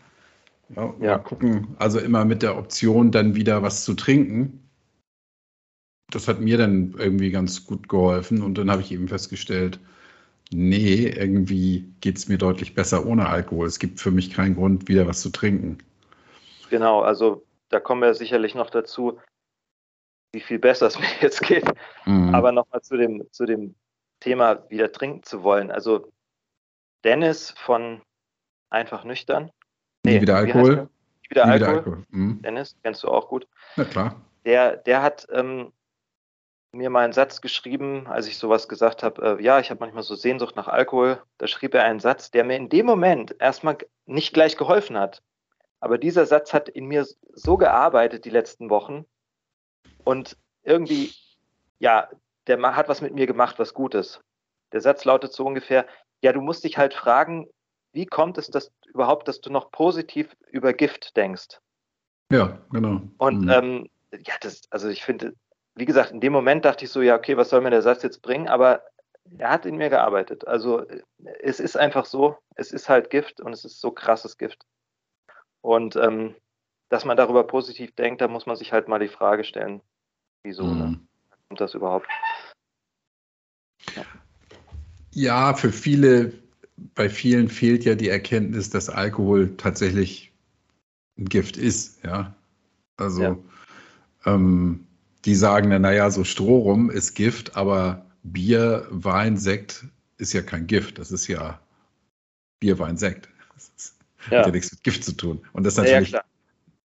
Ja, ja. Gucken, also immer mit der Option, dann wieder was zu trinken. Das hat mir dann irgendwie ganz gut geholfen und dann habe ich eben festgestellt, nee, irgendwie geht es mir deutlich besser ohne Alkohol. Es gibt für mich keinen Grund, wieder was zu trinken. Genau, also da kommen wir sicherlich noch dazu, wie viel besser es mir jetzt geht. Mhm. Aber nochmal zu dem, zu dem Thema wieder trinken zu wollen. Also Dennis von Einfach Nüchtern. Nee, Nie wieder Alkohol. Nie wieder Nie Alkohol. Wieder Alkohol. Mhm. Dennis, kennst du auch gut. Na klar. Der, der hat ähm, mir mal einen Satz geschrieben, als ich sowas gesagt habe, äh, ja, ich habe manchmal so Sehnsucht nach Alkohol. Da schrieb er einen Satz, der mir in dem Moment erstmal nicht gleich geholfen hat. Aber dieser Satz hat in mir so gearbeitet die letzten Wochen und irgendwie, ja, der hat was mit mir gemacht, was Gutes. Der Satz lautet so ungefähr, ja, du musst dich halt fragen, wie kommt es dass überhaupt, dass du noch positiv über Gift denkst? Ja, genau. Und mhm. ähm, ja, das, also ich finde, wie gesagt, in dem Moment dachte ich so, ja, okay, was soll mir der Satz jetzt bringen? Aber er hat in mir gearbeitet. Also es ist einfach so, es ist halt Gift und es ist so krasses Gift. Und ähm, dass man darüber positiv denkt, da muss man sich halt mal die Frage stellen, wieso ne? mhm. ne? kommt das überhaupt? Ja. ja, für viele, bei vielen fehlt ja die Erkenntnis, dass Alkohol tatsächlich ein Gift ist, ja. Also ja. Ähm, die sagen dann, naja, so Strohrum ist Gift, aber Bier, Wein, Sekt ist ja kein Gift. Das ist ja Bier, Wein, Sekt. Das ja. hat ja nichts mit Gift zu tun. Und das ist natürlich ja,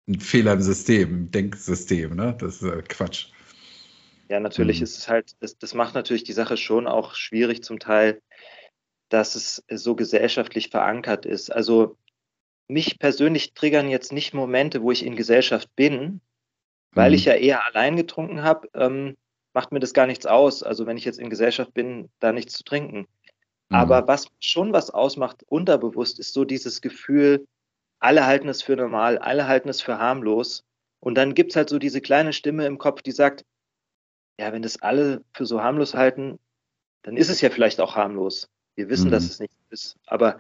ein Fehler im System, im Denksystem. Ne? Das ist Quatsch. Ja, natürlich mhm. ist es halt, das, das macht natürlich die Sache schon auch schwierig zum Teil, dass es so gesellschaftlich verankert ist. Also mich persönlich triggern jetzt nicht Momente, wo ich in Gesellschaft bin, weil mhm. ich ja eher allein getrunken habe, ähm, macht mir das gar nichts aus. Also wenn ich jetzt in Gesellschaft bin, da nichts zu trinken. Mhm. Aber was schon was ausmacht, unterbewusst, ist so dieses Gefühl, alle halten es für normal, alle halten es für harmlos. Und dann gibt es halt so diese kleine Stimme im Kopf, die sagt, ja, wenn das alle für so harmlos halten, dann ist es ja vielleicht auch harmlos. Wir wissen, mhm. dass es nicht ist. Aber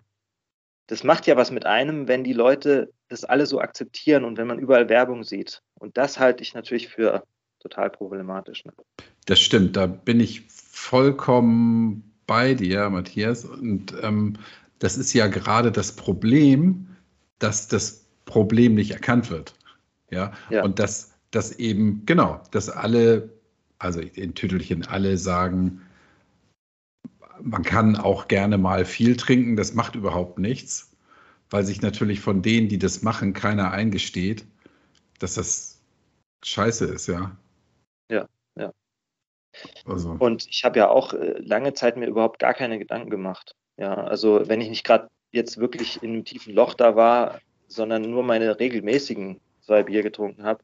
das macht ja was mit einem, wenn die Leute das alle so akzeptieren und wenn man überall Werbung sieht. Und das halte ich natürlich für total problematisch. Ne? Das stimmt, da bin ich vollkommen bei dir, Matthias. Und ähm, das ist ja gerade das Problem, dass das Problem nicht erkannt wird. Ja, ja. und dass, dass eben, genau, dass alle, also in Tütelchen alle sagen, man kann auch gerne mal viel trinken, das macht überhaupt nichts, weil sich natürlich von denen, die das machen, keiner eingesteht, dass das scheiße ist, ja. Ja, ja. Also. Und ich habe ja auch äh, lange Zeit mir überhaupt gar keine Gedanken gemacht. Ja, also wenn ich nicht gerade jetzt wirklich in einem tiefen Loch da war, sondern nur meine regelmäßigen zwei Bier getrunken habe.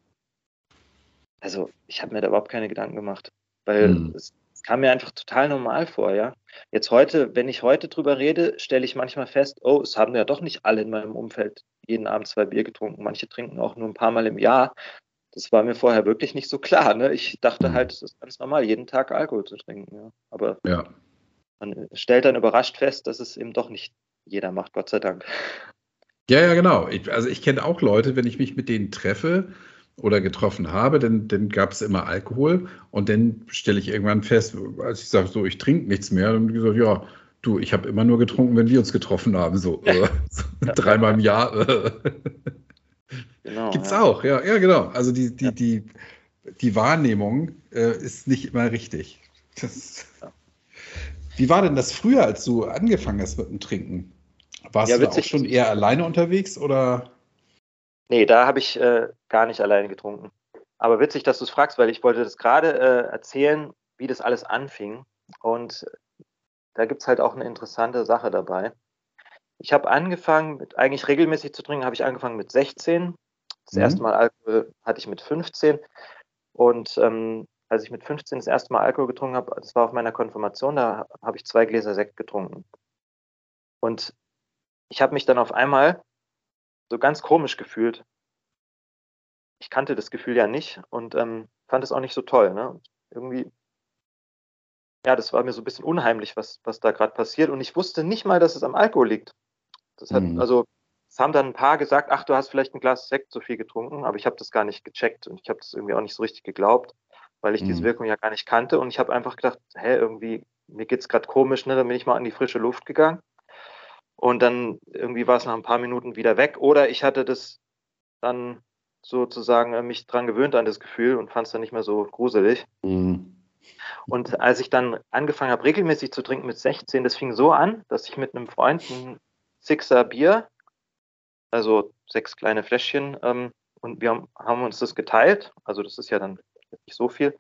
Also ich habe mir da überhaupt keine Gedanken gemacht, weil hm. es kam mir einfach total normal vor, ja. Jetzt heute, wenn ich heute drüber rede, stelle ich manchmal fest, oh, es haben ja doch nicht alle in meinem Umfeld jeden Abend zwei Bier getrunken. Manche trinken auch nur ein paar Mal im Jahr. Das war mir vorher wirklich nicht so klar. Ne? Ich dachte halt, es ist ganz normal, jeden Tag Alkohol zu trinken. Ja. Aber ja. man stellt dann überrascht fest, dass es eben doch nicht jeder macht, Gott sei Dank. Ja, ja, genau. Ich, also ich kenne auch Leute, wenn ich mich mit denen treffe, oder getroffen habe, dann, dann gab es immer Alkohol und dann stelle ich irgendwann fest, als ich sage, so, ich trinke nichts mehr, dann gesagt, ja, du, ich habe immer nur getrunken, wenn wir uns getroffen haben, so, äh, so ja. dreimal im Jahr. Genau, Gibt's ja. auch, ja, ja, genau. Also die, die, ja. die, die Wahrnehmung äh, ist nicht immer richtig. Das, wie war denn das früher, als du angefangen hast mit dem Trinken? Warst du auch schon eher alleine unterwegs oder? Nee, da habe ich äh, gar nicht alleine getrunken. Aber witzig, dass du es fragst, weil ich wollte das gerade äh, erzählen, wie das alles anfing. Und da gibt es halt auch eine interessante Sache dabei. Ich habe angefangen, mit, eigentlich regelmäßig zu trinken, habe ich angefangen mit 16. Das mhm. erste Mal Alkohol hatte ich mit 15. Und ähm, als ich mit 15 das erste Mal Alkohol getrunken habe, das war auf meiner Konfirmation, da habe ich zwei Gläser Sekt getrunken. Und ich habe mich dann auf einmal so ganz komisch gefühlt. Ich kannte das Gefühl ja nicht und ähm, fand es auch nicht so toll. Ne? irgendwie, ja, das war mir so ein bisschen unheimlich, was, was da gerade passiert. Und ich wusste nicht mal, dass es am Alkohol liegt. Das hat, mhm. also, es haben dann ein paar gesagt, ach, du hast vielleicht ein Glas Sekt zu viel getrunken, aber ich habe das gar nicht gecheckt und ich habe das irgendwie auch nicht so richtig geglaubt, weil ich mhm. diese Wirkung ja gar nicht kannte. Und ich habe einfach gedacht, hä, irgendwie, mir geht's gerade komisch, ne? Dann bin ich mal an die frische Luft gegangen. Und dann irgendwie war es nach ein paar Minuten wieder weg. Oder ich hatte das dann sozusagen äh, mich dran gewöhnt an das Gefühl und fand es dann nicht mehr so gruselig. Mhm. Und als ich dann angefangen habe, regelmäßig zu trinken mit 16, das fing so an, dass ich mit einem Freund ein Sixer Bier, also sechs kleine Fläschchen, ähm, und wir haben, haben, uns das geteilt. Also das ist ja dann nicht so viel.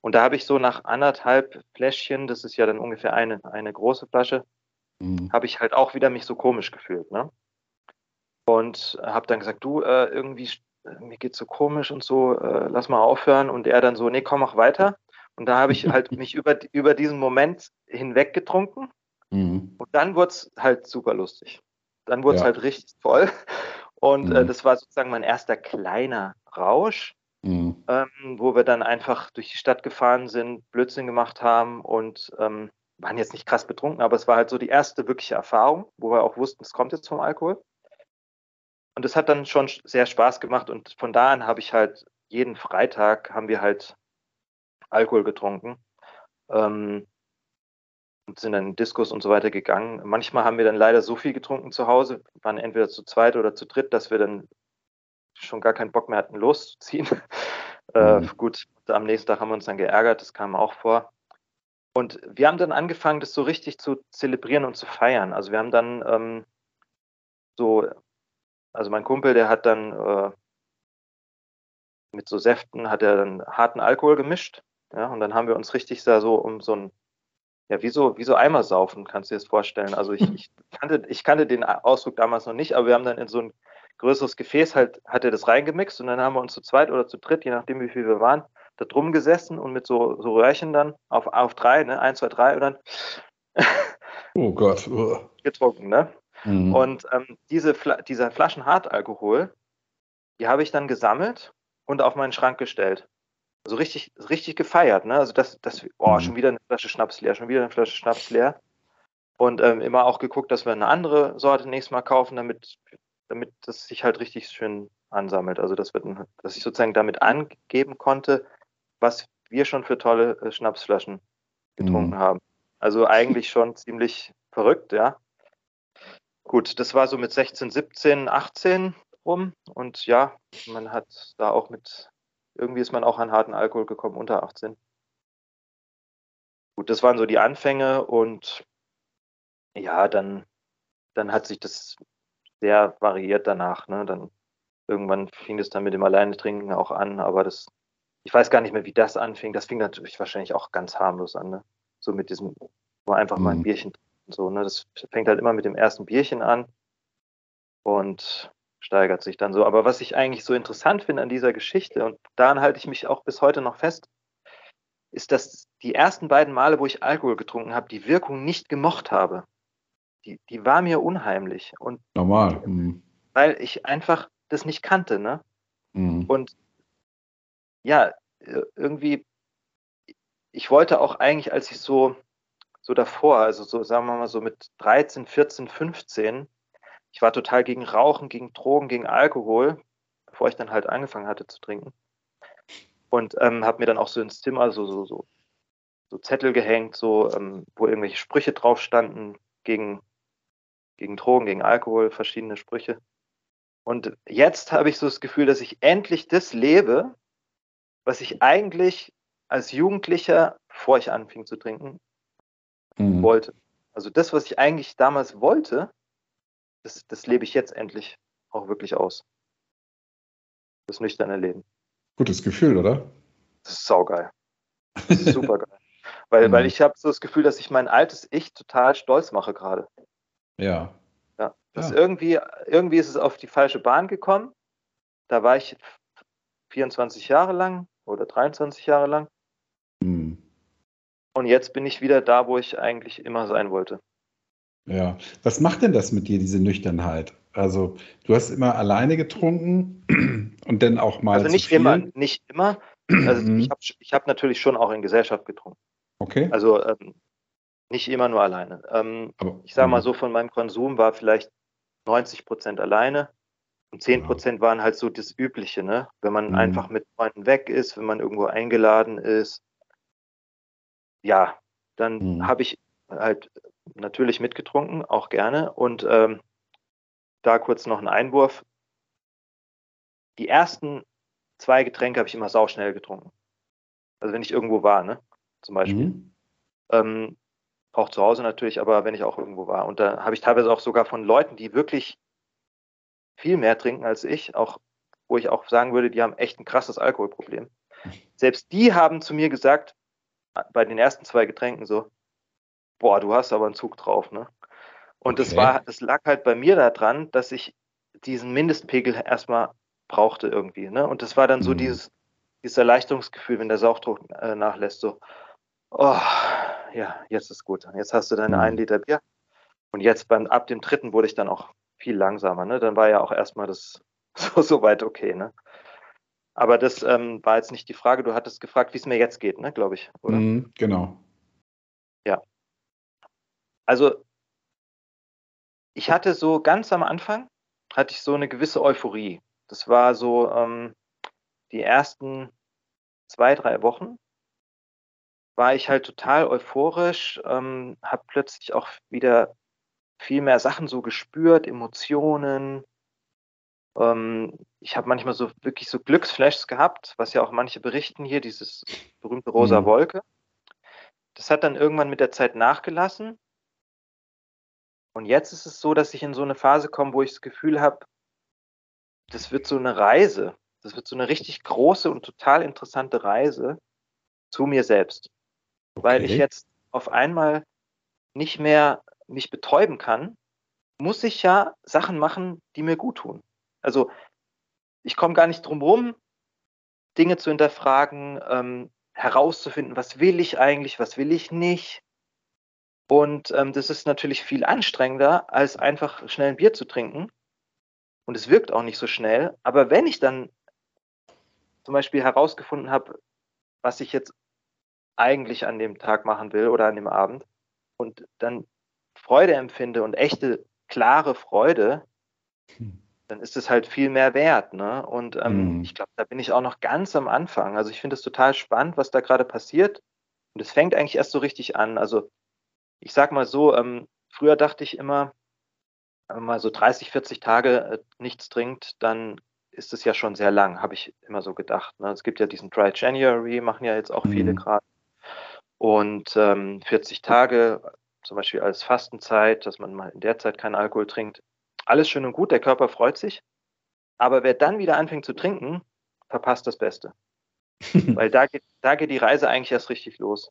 Und da habe ich so nach anderthalb Fläschchen, das ist ja dann ungefähr eine, eine große Flasche, mhm. habe ich halt auch wieder mich so komisch gefühlt. Ne? Und habe dann gesagt, du, äh, irgendwie, mir geht's so komisch und so, äh, lass mal aufhören. Und er dann so, nee, komm, mach weiter. Und da habe ich halt mich über, über diesen Moment hinweg getrunken. Mhm. Und dann wurde es halt super lustig. Dann wurde es ja. halt richtig voll. Und äh, mhm. äh, das war sozusagen mein erster kleiner Rausch, mhm. ähm, wo wir dann einfach durch die Stadt gefahren sind, Blödsinn gemacht haben und ähm, waren jetzt nicht krass betrunken, aber es war halt so die erste wirkliche Erfahrung, wo wir auch wussten, es kommt jetzt vom Alkohol. Und das hat dann schon sehr Spaß gemacht und von da an habe ich halt jeden Freitag haben wir halt Alkohol getrunken ähm, und sind dann in Diskos und so weiter gegangen. Manchmal haben wir dann leider so viel getrunken zu Hause, waren entweder zu zweit oder zu dritt, dass wir dann schon gar keinen Bock mehr hatten, loszuziehen. äh, mhm. gut, am nächsten Tag haben wir uns dann geärgert, das kam auch vor. Und wir haben dann angefangen, das so richtig zu zelebrieren und zu feiern. Also wir haben dann ähm, so, also mein Kumpel, der hat dann äh, mit so Säften, hat er dann harten Alkohol gemischt ja, und dann haben wir uns richtig da so um so ein, ja, wie so, wie so Eimer saufen, kannst du dir das vorstellen. Also ich, ich, kannte, ich kannte den Ausdruck damals noch nicht, aber wir haben dann in so ein größeres Gefäß halt, hat er das reingemixt und dann haben wir uns zu zweit oder zu dritt, je nachdem wie viel wir waren, da drum gesessen und mit so, so Röhrchen dann auf, auf drei, ne, eins, zwei, drei und dann oh Gott. Oh. getrunken, ne? Mhm. Und ähm, diese, dieser Flaschen Hartalkohol, die habe ich dann gesammelt und auf meinen Schrank gestellt so richtig, richtig gefeiert. Ne? Also das, das, oh, mhm. schon wieder eine Flasche Schnaps leer, schon wieder eine Flasche Schnaps leer. Und ähm, immer auch geguckt, dass wir eine andere Sorte nächstes Mal kaufen, damit, damit das sich halt richtig schön ansammelt. Also das wird, dass ich sozusagen damit angeben konnte, was wir schon für tolle äh, Schnapsflaschen getrunken mhm. haben. Also eigentlich schon ziemlich verrückt, ja. Gut, das war so mit 16, 17, 18 rum. Und ja, man hat da auch mit irgendwie ist man auch an harten Alkohol gekommen, unter 18. Gut, das waren so die Anfänge und ja, dann, dann hat sich das sehr variiert danach. Ne? Dann irgendwann fing es dann mit dem Alleinetrinken auch an, aber das, ich weiß gar nicht mehr, wie das anfing. Das fing natürlich wahrscheinlich auch ganz harmlos an. Ne? So mit diesem, wo einfach mhm. mal ein mhm. Bierchen so, ne? Das fängt halt immer mit dem ersten Bierchen an. Und steigert sich dann so. Aber was ich eigentlich so interessant finde an dieser Geschichte, und daran halte ich mich auch bis heute noch fest, ist, dass die ersten beiden Male, wo ich Alkohol getrunken habe, die Wirkung nicht gemocht habe. Die, die war mir unheimlich. Und Normal. Mhm. Weil ich einfach das nicht kannte, ne? Mhm. Und ja, irgendwie, ich wollte auch eigentlich, als ich so, so davor, also so, sagen wir mal so mit 13, 14, 15, ich war total gegen Rauchen, gegen Drogen, gegen Alkohol, bevor ich dann halt angefangen hatte zu trinken. Und ähm, habe mir dann auch so ins Zimmer so, so, so, so Zettel gehängt, so, ähm, wo irgendwelche Sprüche drauf standen gegen, gegen Drogen, gegen Alkohol, verschiedene Sprüche. Und jetzt habe ich so das Gefühl, dass ich endlich das lebe, was ich eigentlich als Jugendlicher, bevor ich anfing zu trinken, mhm. wollte. Also das, was ich eigentlich damals wollte, das, das lebe ich jetzt endlich auch wirklich aus. Das nüchterne Leben. Gutes Gefühl, oder? Das ist saugeil. Das ist super geil. weil, mhm. weil ich habe so das Gefühl, dass ich mein altes Ich total stolz mache gerade. Ja. Ja. Das ja. Irgendwie, irgendwie ist es auf die falsche Bahn gekommen. Da war ich 24 Jahre lang oder 23 Jahre lang. Mhm. Und jetzt bin ich wieder da, wo ich eigentlich immer sein wollte. Ja, was macht denn das mit dir, diese Nüchternheit? Also, du hast immer alleine getrunken und dann auch mal Also nicht immer, nicht immer. Also ich Mhm. habe ich hab natürlich schon auch in Gesellschaft getrunken. Okay. Also ähm, nicht immer nur alleine. Ähm, ich sage mal mhm. so, von meinem Konsum war vielleicht 90 Prozent alleine und 10 Ja. Prozent waren halt so das Übliche, ne? Wenn man Mhm. einfach mit Freunden weg ist, wenn man irgendwo eingeladen ist. Ja, dann Mhm. habe ich halt natürlich mitgetrunken, auch gerne. Und ähm, da kurz noch ein Einwurf. Die ersten zwei Getränke habe ich immer sauschnell getrunken. Also wenn ich irgendwo war, ne? Zum Beispiel. Mhm. Ähm, auch zu Hause natürlich, aber wenn ich auch irgendwo war. Und da habe ich teilweise auch sogar von Leuten, die wirklich viel mehr trinken als ich, auch wo ich auch sagen würde, die haben echt ein krasses Alkoholproblem. Selbst die haben zu mir gesagt, bei den ersten zwei Getränken so, boah, du hast aber einen Zug drauf, ne? Und das Okay. war, das lag halt bei mir daran, dass ich diesen Mindestpegel erstmal brauchte irgendwie, ne? Und das war dann so Mhm. dieses, dieses Erleichterungsgefühl, wenn der Sauchdruck äh, nachlässt, so, oh, ja, jetzt ist gut. Jetzt hast du deine Mhm. ein Liter Bier. Und jetzt beim, ab dem dritten wurde ich dann auch viel langsamer, ne? Dann war ja auch erstmal das so, so weit okay, ne? Aber das ähm, war jetzt nicht die Frage. Du hattest gefragt, wie es mir jetzt geht, ne, glaube ich, oder? Mhm. Genau. Also, ich hatte so ganz am Anfang, hatte ich so eine gewisse Euphorie. Das war so ähm, die ersten zwei, drei Wochen war ich halt total euphorisch, ähm, habe plötzlich auch wieder viel mehr Sachen so gespürt, Emotionen. Ähm, ich habe manchmal so wirklich so Glücksflashs gehabt, was ja auch manche berichten hier, dieses berühmte rosa Mhm. Wolke. Das hat dann irgendwann mit der Zeit nachgelassen. Und jetzt ist es so, dass ich in so eine Phase komme, wo ich das Gefühl habe, das wird so eine Reise. Das wird so eine richtig große und total interessante Reise zu mir selbst. Weil ich Okay. jetzt auf einmal nicht mehr mich betäuben kann, muss ich ja Sachen machen, die mir gut tun. Also ich komme gar nicht drum rum, Dinge zu hinterfragen, ähm, herauszufinden, was will ich eigentlich, was will ich nicht. Und ähm, das ist natürlich viel anstrengender, als einfach schnell ein Bier zu trinken. Und es wirkt auch nicht so schnell. Aber wenn ich dann zum Beispiel herausgefunden habe, was ich jetzt eigentlich an dem Tag machen will oder an dem Abend und dann Freude empfinde und echte, klare Freude, Hm. dann ist es halt viel mehr wert. Ne? Und ähm, Mhm. ich glaube, da bin ich auch noch ganz am Anfang. Also ich finde es total spannend, was da gerade passiert. Und es fängt eigentlich erst so richtig an. Also ich sag mal so, ähm, früher dachte ich immer, wenn man mal so 30, 40 Tage äh, nichts trinkt, dann ist es ja schon sehr lang, habe ich immer so gedacht. Ne? Es gibt ja diesen Dry January, machen ja jetzt auch viele Mhm. gerade. Und ähm, 40 Tage, zum Beispiel als Fastenzeit, dass man mal in der Zeit keinen Alkohol trinkt. Alles schön und gut, der Körper freut sich. Aber wer dann wieder anfängt zu trinken, verpasst das Beste. Weil da geht, da geht die Reise eigentlich erst richtig los.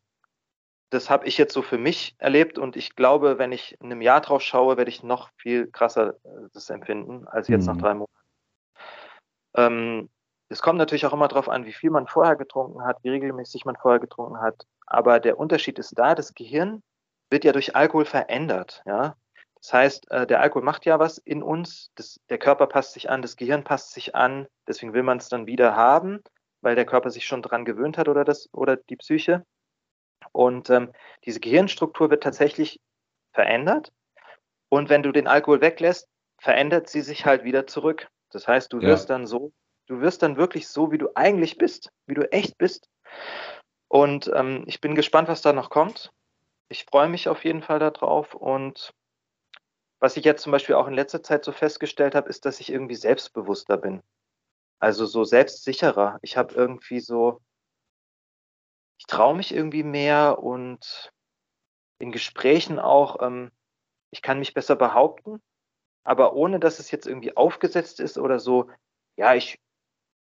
Das habe ich jetzt so für mich erlebt und ich glaube, wenn ich in einem Jahr drauf schaue, werde ich noch viel krasser äh, das empfinden als jetzt nach Mhm. drei Monaten. Ähm, es kommt natürlich auch immer darauf an, wie viel man vorher getrunken hat, wie regelmäßig man vorher getrunken hat. Aber der Unterschied ist da, das Gehirn wird ja durch Alkohol verändert. Ja? Das heißt, äh, der Alkohol macht ja was in uns, das, der Körper passt sich an, das Gehirn passt sich an, deswegen will man es dann wieder haben, weil der Körper sich schon dran gewöhnt hat oder, das, oder die Psyche. Und ähm, diese Gehirnstruktur wird tatsächlich verändert. Und wenn du den Alkohol weglässt, verändert sie sich halt wieder zurück. Das heißt, du Ja. wirst dann so, du wirst dann wirklich so, wie du eigentlich bist, wie du echt bist. Und ähm, ich bin gespannt, was da noch kommt. Ich freue mich auf jeden Fall darauf. Und was ich jetzt zum Beispiel auch in letzter Zeit so festgestellt habe, ist, dass ich irgendwie selbstbewusster bin. Also so selbstsicherer. Ich habe irgendwie so, ich traue mich irgendwie mehr und in Gesprächen auch, ähm, ich kann mich besser behaupten, aber ohne dass es jetzt irgendwie aufgesetzt ist oder so, ja, ich,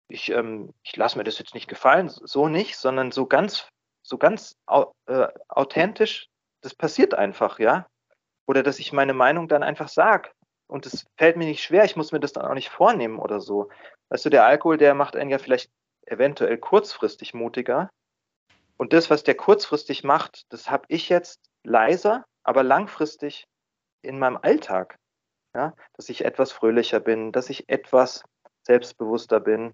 ich, ähm, ich lasse mir das jetzt nicht gefallen, so nicht, sondern so ganz, so ganz äh, authentisch, das passiert einfach, ja. Oder dass ich meine Meinung dann einfach sage. Und es fällt mir nicht schwer, ich muss mir das dann auch nicht vornehmen oder so. Weißt du, der Alkohol, der macht einen ja vielleicht eventuell kurzfristig mutiger. Und das, was der kurzfristig macht, das habe ich jetzt leiser, aber langfristig in meinem Alltag. Ja, dass ich etwas fröhlicher bin, dass ich etwas selbstbewusster bin.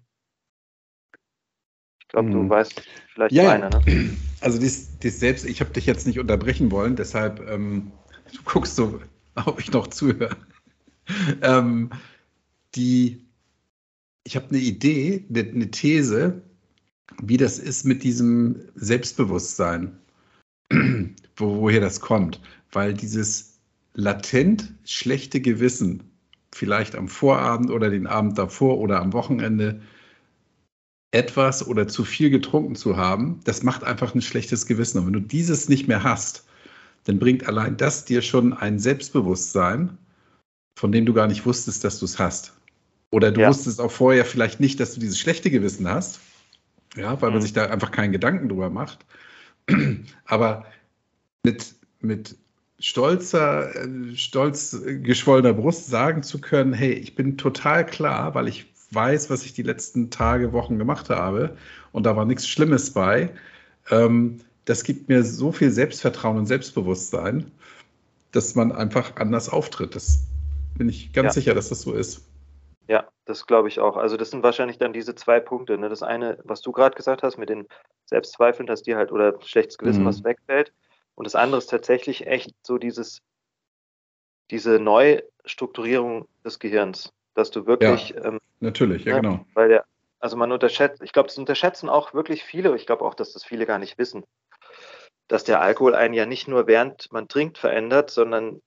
Glaube, du hm. weißt vielleicht ja, meine, ne? Also dies, dies selbst, ich habe dich jetzt nicht unterbrechen wollen, deshalb ähm, du guckst so, ob ich noch zuhöre. ähm, die, ich habe eine Idee, eine, eine These, wie das ist mit diesem Selbstbewusstsein, wo, woher das kommt. Weil dieses latent schlechte Gewissen, vielleicht am Vorabend oder den Abend davor oder am Wochenende, etwas oder zu viel getrunken zu haben, das macht einfach ein schlechtes Gewissen. Und wenn du dieses nicht mehr hast, dann bringt allein das dir schon ein Selbstbewusstsein, von dem du gar nicht wusstest, dass du es hast. Oder du ja. wusstest auch vorher vielleicht nicht, dass du dieses schlechte Gewissen hast, ja, weil man mhm. sich da einfach keinen Gedanken drüber macht. Aber mit, mit stolzer, äh, stolz geschwollener Brust sagen zu können, hey, ich bin total klar, weil ich weiß, was ich die letzten Tage, Wochen gemacht habe und da war nichts Schlimmes bei. Ähm, das gibt mir so viel Selbstvertrauen und Selbstbewusstsein, dass man einfach anders auftritt. Das bin ich ganz ja. sicher, dass das so ist. Ja, das glaube ich auch. Also das sind wahrscheinlich dann diese zwei Punkte. Ne? Das eine, was du gerade gesagt hast, mit den Selbstzweifeln, dass dir halt oder schlechtes Gewissen mhm. was wegfällt. Und das andere ist tatsächlich echt so dieses, diese Neustrukturierung des Gehirns, dass du wirklich. Ja, ähm, natürlich, ja, genau. Weil der, also man unterschätzt, ich glaube, das unterschätzen auch wirklich viele, ich glaube auch, dass das viele gar nicht wissen, dass der Alkohol einen ja nicht nur während man trinkt verändert, sondern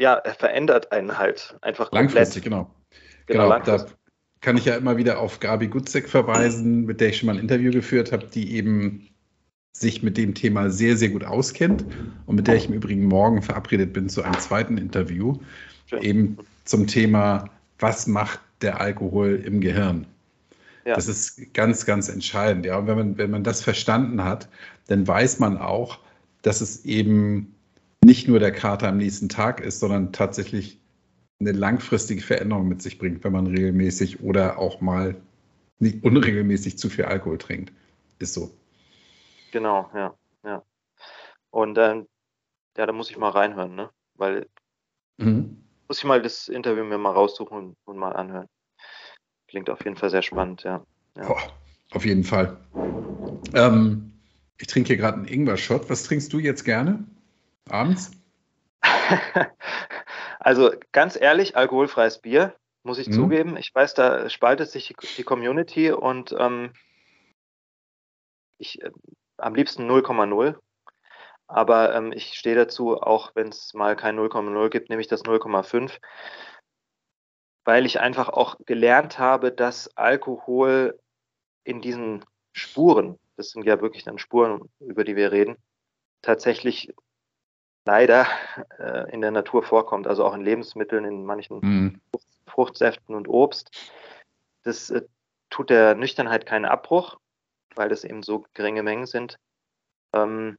ja, er verändert einen halt einfach komplett. Langfristig, genau. Genau, genau da kann ich ja immer wieder auf Gabi Gutzek verweisen, mit der ich schon mal ein Interview geführt habe, die eben sich mit dem Thema sehr, sehr gut auskennt und mit der ich im Übrigen morgen verabredet bin zu einem zweiten Interview, Schön. eben zum Thema, was macht der Alkohol im Gehirn? Ja. Das ist ganz, ganz entscheidend. Ja, und wenn man, wenn man das verstanden hat, dann weiß man auch, dass es eben nicht nur der Kater am nächsten Tag ist, sondern tatsächlich eine langfristige Veränderung mit sich bringt, wenn man regelmäßig oder auch mal nicht unregelmäßig zu viel Alkohol trinkt. Ist so. Genau, ja, ja. Und ähm, ja, da muss ich mal reinhören, ne? Weil mhm. Muss ich mal das Interview mir mal raussuchen und, und, mal anhören. Klingt auf jeden Fall sehr spannend, ja. ja. Oh, auf jeden Fall. Ähm, ich trinke hier gerade einen Ingwer-Shot. Was trinkst du jetzt gerne? Abends? Also ganz ehrlich, alkoholfreies Bier, muss ich mhm. zugeben. Ich weiß, da spaltet sich die Community und ähm, ich äh, am liebsten 0,0. Aber ähm, ich stehe dazu, auch wenn es mal kein 0,0 gibt, nehme ich das 0,5, weil ich einfach auch gelernt habe, dass Alkohol in diesen Spuren, das sind ja wirklich dann Spuren, über die wir reden, tatsächlich leider äh, in der Natur vorkommt, also auch in Lebensmitteln, in manchen mhm. Fruchtsäften und Obst. Das äh, tut der Nüchternheit keinen Abbruch, weil das eben so geringe Mengen sind. Ähm,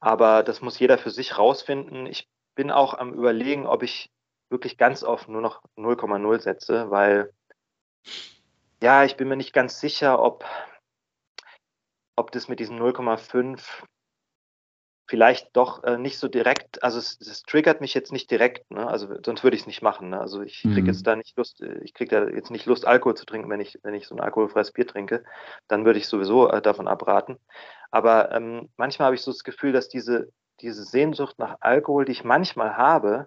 aber das muss jeder für sich rausfinden. Ich bin auch am Überlegen, ob ich wirklich ganz auf nur noch 0,0 setze, weil ja, ich bin mir nicht ganz sicher, ob, ob das mit diesen 0,5 vielleicht doch äh, nicht so direkt, also es, es, triggert mich jetzt nicht direkt, ne? also sonst würde ich es nicht machen. Ne? Also ich kriege mhm. jetzt da nicht Lust, äh, ich kriege da jetzt nicht Lust, Alkohol zu trinken, wenn ich, wenn ich so ein alkoholfreies Bier trinke, dann würde ich sowieso äh, davon abraten. Aber ähm, manchmal habe ich so das Gefühl, dass diese, diese Sehnsucht nach Alkohol, die ich manchmal habe,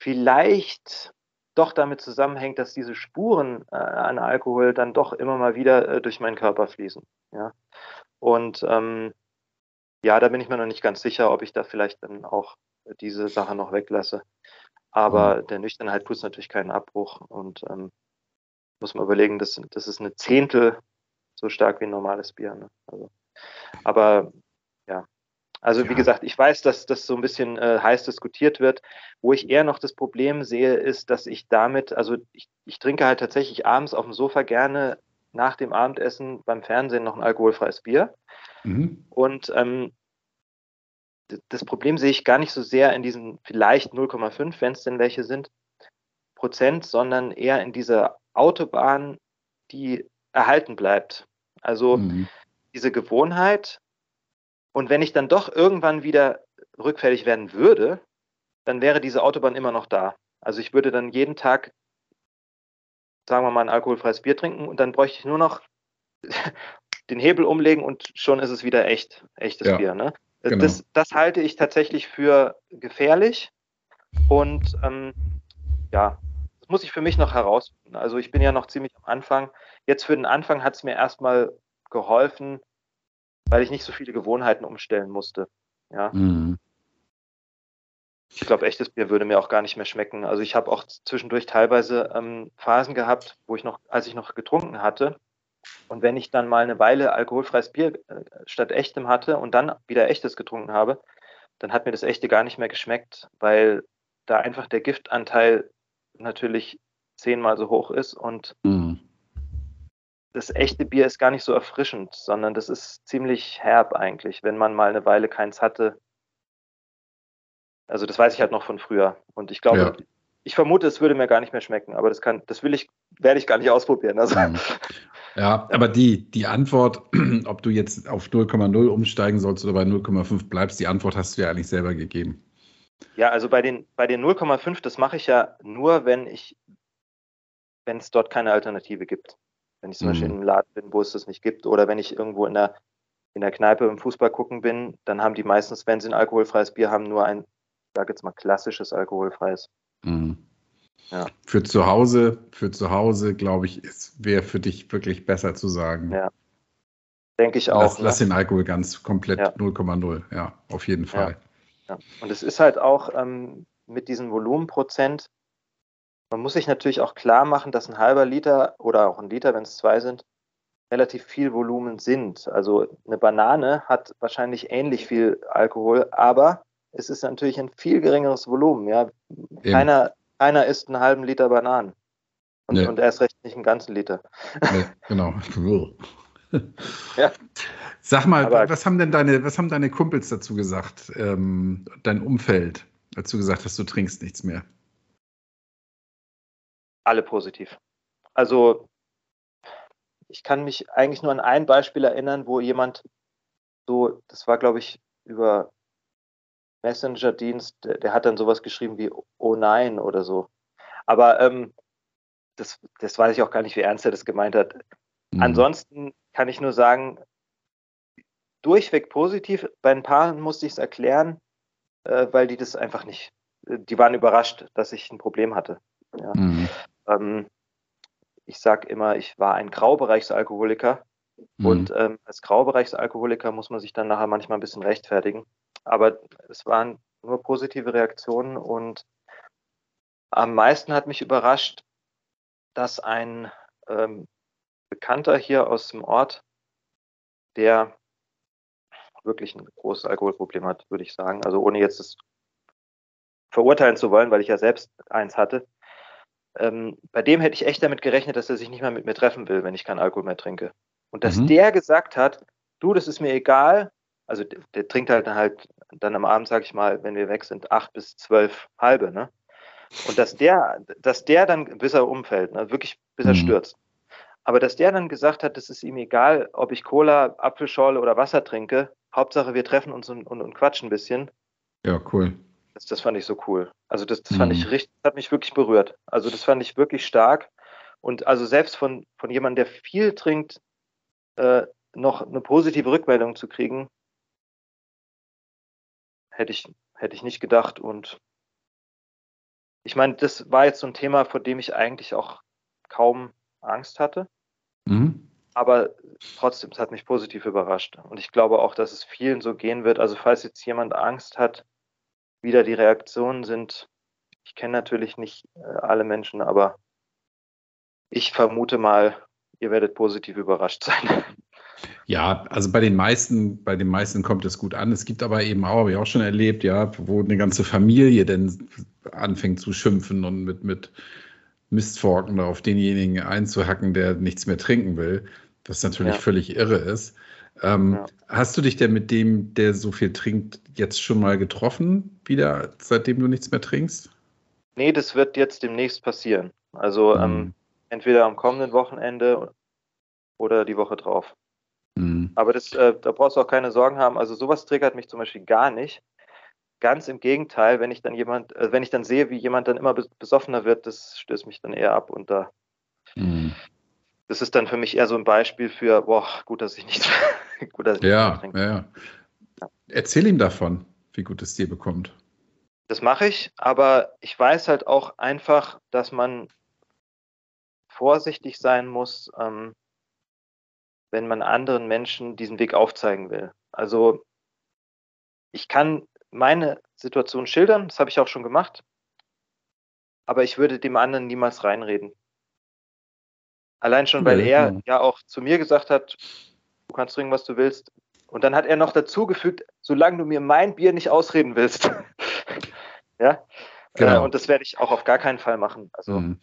vielleicht doch damit zusammenhängt, dass diese Spuren äh, an Alkohol dann doch immer mal wieder äh, durch meinen Körper fließen. Ja? Und ähm, ja, da bin ich mir noch nicht ganz sicher, ob ich da vielleicht dann auch diese Sache noch weglasse. Aber mhm. der Nüchternheit tut es natürlich keinen Abbruch und ähm, muss man überlegen, das, das ist eine Zehntel so stark wie ein normales Bier. Ne? Also, aber ja, also ja. wie gesagt, ich weiß, dass das so ein bisschen äh, heiß diskutiert wird. Wo ich eher noch das Problem sehe, ist, dass ich damit, also ich, ich trinke halt tatsächlich abends auf dem Sofa gerne nach dem Abendessen beim Fernsehen noch ein alkoholfreies Bier. Mhm. Und ähm, das Problem sehe ich gar nicht so sehr in diesen vielleicht 0,5, wenn es denn welche sind, Prozent, sondern eher in dieser Autobahn, die erhalten bleibt. Also mhm. Diese Gewohnheit. Und wenn ich dann doch irgendwann wieder rückfällig werden würde, dann wäre diese Autobahn immer noch da. Also ich würde dann jeden Tag, sagen wir mal, ein alkoholfreies Bier trinken und dann bräuchte ich nur noch den Hebel umlegen und schon ist es wieder echt, echtes ja, Bier. Ne? Genau. Das, das, halte ich tatsächlich für gefährlich und ähm, ja, das muss ich für mich noch herausfinden. Also ich bin ja noch ziemlich am Anfang. Jetzt für den Anfang hat es mir erstmal geholfen, weil ich nicht so viele Gewohnheiten umstellen musste. Ja. Mhm. Ich glaube, echtes Bier würde mir auch gar nicht mehr schmecken. Also ich habe auch zwischendurch teilweise ähm, Phasen gehabt, wo ich noch, als ich noch getrunken hatte, und wenn ich dann mal eine Weile alkoholfreies Bier äh, statt echtem hatte und dann wieder echtes getrunken habe, dann hat mir das echte gar nicht mehr geschmeckt, weil da einfach der Giftanteil natürlich zehnmal so hoch ist und mhm. Das echte Bier ist gar nicht so erfrischend, sondern das ist ziemlich herb eigentlich, wenn man mal eine Weile keins hatte. Also das weiß ich halt noch von früher und ich glaube, ja. ich vermute, es würde mir gar nicht mehr schmecken, aber das kann, das will ich, werde ich gar nicht ausprobieren. Also. Mhm. Ja, aber die, die Antwort, ob du jetzt auf 0,0 umsteigen sollst oder bei 0,5 bleibst, die Antwort hast du ja eigentlich selber gegeben. Ja, also bei den, bei den 0,5, das mache ich ja nur, wenn ich, wenn es dort keine Alternative gibt. Wenn ich zum mhm. Beispiel in einem Laden bin, wo es das nicht gibt, oder wenn ich irgendwo in der, in der Kneipe im Fußball gucken bin, dann haben die meistens, wenn sie ein alkoholfreies Bier haben, nur ein, ich sage jetzt mal, klassisches alkoholfreies. Mhm. Ja. Für zu Hause, für zu Hause, glaube ich, wäre für dich wirklich besser zu sagen. Ja. Denke ich auch. Lass, ne? lass, den Alkohol ganz komplett 0,0. Ja. ja, auf jeden Fall. Ja. Und es ist halt auch ähm, mit diesem Volumenprozent, man muss sich natürlich auch klar machen, dass ein halber Liter oder auch ein Liter, wenn es zwei sind, relativ viel Volumen sind. Also eine Banane hat wahrscheinlich ähnlich viel Alkohol, aber es ist natürlich ein viel geringeres Volumen. Ja? Keiner, keiner isst einen halben Liter Bananen. Und, nee. und erst recht nicht einen ganzen Liter. Nee, genau. ja. Sag mal, Aber, was haben denn deine, was haben deine Kumpels dazu gesagt, ähm, dein Umfeld, dazu gesagt hast, du trinkst nichts mehr? Alle positiv. Also ich kann mich eigentlich nur an ein Beispiel erinnern, wo jemand so, das war glaube ich über Messenger-Dienst, der, der, hat dann sowas geschrieben wie Oh nein oder so. Aber ähm, das, das weiß ich auch gar nicht, wie ernst er das gemeint hat. Mhm. Ansonsten kann ich nur sagen, durchweg positiv. Bei ein paar musste ich es erklären, äh, weil die das einfach nicht, die waren überrascht, dass ich ein Problem hatte. Ja. Mhm. Ähm, ich sage immer, ich war ein Graubereichsalkoholiker. Mhm. Und ähm, als Graubereichsalkoholiker muss man sich dann nachher manchmal ein bisschen rechtfertigen. Aber es waren nur positive Reaktionen und am meisten hat mich überrascht, dass ein ähm, Bekannter hier aus dem Ort, der wirklich ein großes Alkoholproblem hat, würde ich sagen. Also ohne jetzt das verurteilen zu wollen, weil ich ja selbst eins hatte. Ähm, bei dem hätte ich echt damit gerechnet, dass er sich nicht mehr mit mir treffen will, wenn ich keinen Alkohol mehr trinke. Und dass mhm. der gesagt hat, du, das ist mir egal. Also der, der trinkt halt dann halt dann am Abend, sag ich mal, wenn wir weg sind, acht bis zwölf halbe, ne? Und dass der, dass der dann, bis er umfällt, ne, wirklich bis er mhm. stürzt. Aber dass der dann gesagt hat, es ist ihm egal, ob ich Cola, Apfelschorle oder Wasser trinke, Hauptsache wir treffen uns und, und, und quatschen ein bisschen. Ja, cool. Das, das fand ich so cool. Also das, das fand mhm. ich richtig, hat mich wirklich berührt. Also das fand ich wirklich stark. Und also selbst von, von jemandem, der viel trinkt, äh, noch eine positive Rückmeldung zu kriegen, hätte ich, hätte ich nicht gedacht. Und ich meine, das war jetzt so ein Thema, vor dem ich eigentlich auch kaum Angst hatte. Mhm. Aber trotzdem, es hat mich positiv überrascht. Und ich glaube auch, dass es vielen so gehen wird. Also falls jetzt jemand Angst hat, wieder die Reaktionen sind, ich kenne natürlich nicht äh, alle Menschen, aber ich vermute mal, ihr werdet positiv überrascht sein. Ja, also bei den meisten, bei den meisten kommt es gut an. Es gibt aber eben auch, habe ich auch schon erlebt, ja, wo eine ganze Familie dann anfängt zu schimpfen und mit, mit Mistforken auf denjenigen einzuhacken, der nichts mehr trinken will, was natürlich ja. völlig irre ist. Ähm, ja. Hast du dich denn mit dem, der so viel trinkt, jetzt schon mal getroffen, wieder, seitdem du nichts mehr trinkst? Nee, das wird jetzt demnächst passieren. Also mhm. ähm, entweder am kommenden Wochenende oder die Woche drauf. Mhm. Aber das, äh, da brauchst du auch keine Sorgen haben. Also sowas triggert mich zum Beispiel gar nicht. ganz im Gegenteil, wenn ich dann jemand, äh, wenn ich dann sehe, wie jemand dann immer besoffener wird, das stößt mich dann eher ab und da. Mhm. Das ist dann für mich eher so ein Beispiel für, boah, gut, dass ich nicht, gut, dass ich ja, nicht trinke. Ja, ja. Erzähl ihm davon, wie gut es dir bekommt. Das mache ich, aber ich weiß halt auch einfach, dass man vorsichtig sein muss, ähm, wenn man anderen Menschen diesen Weg aufzeigen will. Also ich kann meine Situation schildern, das habe ich auch schon gemacht, aber ich würde dem anderen niemals reinreden. Allein schon, weil ja, er ja auch zu mir gesagt hat, du kannst trinken, was du willst. Und dann hat er noch dazugefügt, solange du mir mein Bier nicht ausreden willst. ja. Äh, genau. Äh, und das werde ich auch auf gar keinen Fall machen. Also. Mhm.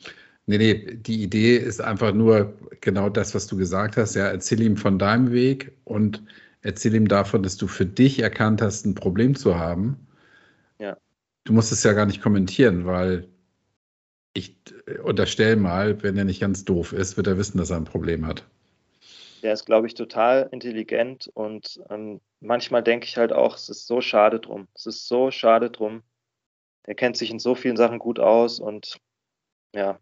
Nee, nee, die Idee ist einfach nur genau das, was du gesagt hast. Ja, erzähl ihm von deinem Weg und erzähl ihm davon, dass du für dich erkannt hast, ein Problem zu haben. Ja. Du musst es ja gar nicht kommentieren, weil ich unterstelle mal, wenn er nicht ganz doof ist, wird er wissen, dass er ein Problem hat. Der ist, glaube ich, total intelligent und ähm, manchmal denke ich halt auch, es ist so schade drum. Es ist so schade drum. Er kennt sich in so vielen Sachen gut aus und ja,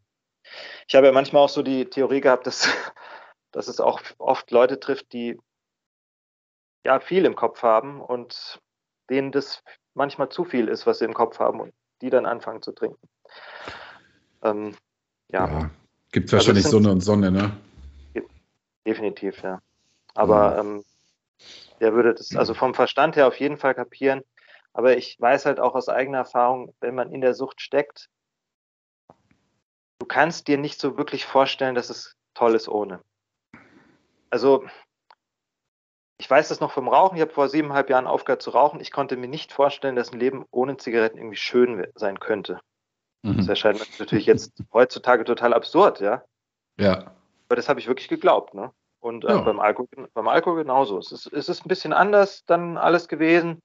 ich habe ja manchmal auch so die Theorie gehabt, dass, dass es auch oft Leute trifft, die ja viel im Kopf haben und denen das manchmal zu viel ist, was sie im Kopf haben und die dann anfangen zu trinken. Ähm, ja. ja. Gibt also wahrscheinlich also Sonne und Sonne, ne? Definitiv, ja. Aber ja. Ähm, der würde das also vom Verstand her auf jeden Fall kapieren. Aber ich weiß halt auch aus eigener Erfahrung, wenn man in der Sucht steckt, du kannst dir nicht so wirklich vorstellen, dass es toll ist ohne. Also, ich weiß das noch vom Rauchen. Ich habe vor siebeneinhalb Jahren aufgehört zu rauchen. Ich konnte mir nicht vorstellen, dass ein Leben ohne Zigaretten irgendwie schön sein könnte. Mhm. Das erscheint mir natürlich jetzt heutzutage total absurd, ja. Ja. Aber das habe ich wirklich geglaubt, ne? Und äh, ja. beim, Alkohol, beim Alkohol genauso. Es ist, es ist ein bisschen anders dann alles gewesen.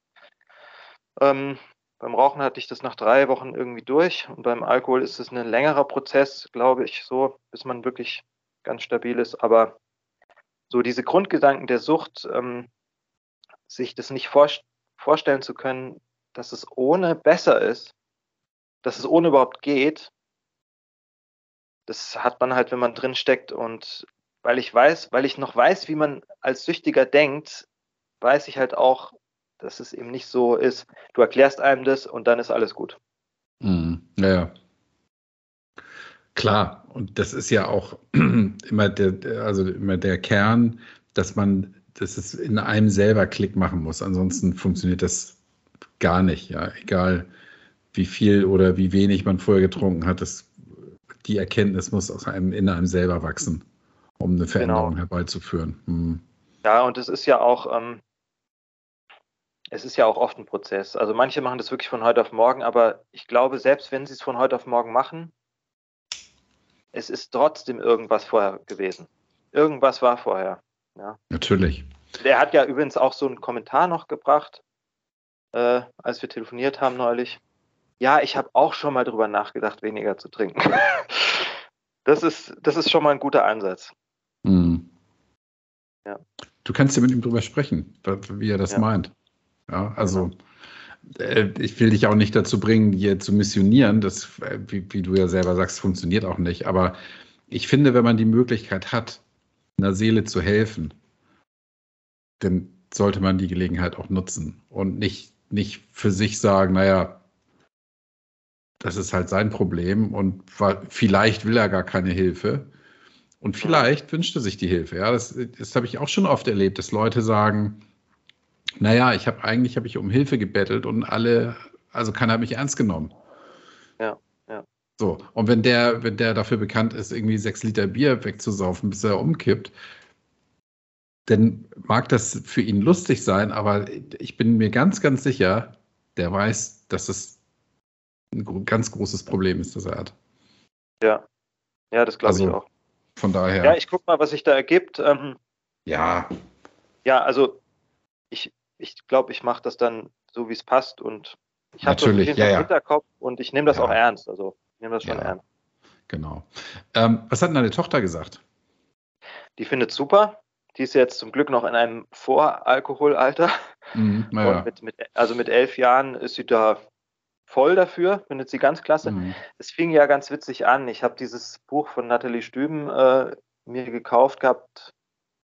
Ähm, beim Rauchen hatte ich das nach drei Wochen irgendwie durch und beim Alkohol ist es ein längerer Prozess, glaube ich, so, bis man wirklich ganz stabil ist. Aber so diese Grundgedanken der Sucht, ähm, sich das nicht vor, vorstellen zu können, dass es ohne besser ist, dass es ohne überhaupt geht, das hat man halt, wenn man drin steckt. Und weil ich weiß, weil ich noch weiß, wie man als Süchtiger denkt, weiß ich halt auch, dass es eben nicht so ist, du erklärst einem das und dann ist alles gut. Mhm. Ja, ja. Klar, und das ist ja auch immer der, also immer der Kern, dass man, dass es in einem selber Klick machen muss. Ansonsten funktioniert das gar nicht, ja. Egal wie viel oder wie wenig man vorher getrunken hat, das, die Erkenntnis muss aus einem, in einem selber wachsen, um eine Veränderung genau. herbeizuführen. Hm. Ja, und es ist ja auch, ähm, es ist ja auch oft ein Prozess. Also manche machen das wirklich von heute auf morgen, aber ich glaube, selbst wenn sie es von heute auf morgen machen, es ist trotzdem irgendwas vorher gewesen. Irgendwas war vorher. Ja. Natürlich. Der hat ja übrigens auch so einen Kommentar noch gebracht, äh, als wir telefoniert haben neulich. Ja, ich habe auch schon mal drüber nachgedacht, weniger zu trinken. das, ist, das ist schon mal ein guter Ansatz. Mhm. Ja. Du kannst ja mit ihm drüber sprechen, wie er das ja. meint. Ja, also äh, ich will dich auch nicht dazu bringen, hier zu missionieren. Das, äh, wie, wie, du ja selber sagst, funktioniert auch nicht. Aber ich finde, wenn man die Möglichkeit hat, einer Seele zu helfen, dann sollte man die Gelegenheit auch nutzen und nicht, nicht für sich sagen, naja, das ist halt sein Problem und vielleicht will er gar keine Hilfe. Und vielleicht wünscht er sich die Hilfe. Ja, das, das habe ich auch schon oft erlebt, dass Leute sagen, naja, ich habe eigentlich habe ich um Hilfe gebettelt und alle, also keiner hat mich ernst genommen. Ja, ja. So, und wenn der, wenn der dafür bekannt ist, irgendwie sechs Liter Bier wegzusaufen, bis er umkippt, dann mag das für ihn lustig sein, aber ich bin mir ganz, ganz sicher, der weiß, dass es ein ganz großes Problem ist, das er hat. Ja, ja, das glaube also, ich auch. Von daher. Ja, ich gucke mal, was sich da ergibt. Ähm, ja. Ja, also ich, ich glaube, ich mache das dann so, wie es passt und ich habe das ja, ja. Hinterkopf und ich nehme das ja. auch ernst. Also ich nehme das schon ja. ernst. Genau. Ähm, was hat denn deine Tochter gesagt? Die findet super. die ist jetzt zum Glück noch in einem Voralkoholalter. Mhm, ja. mit, mit, also mit elf Jahren ist sie da voll dafür, findet sie ganz klasse. Mhm. Es fing ja ganz witzig an. Ich habe dieses Buch von Nathalie Stüben äh, mir gekauft gehabt,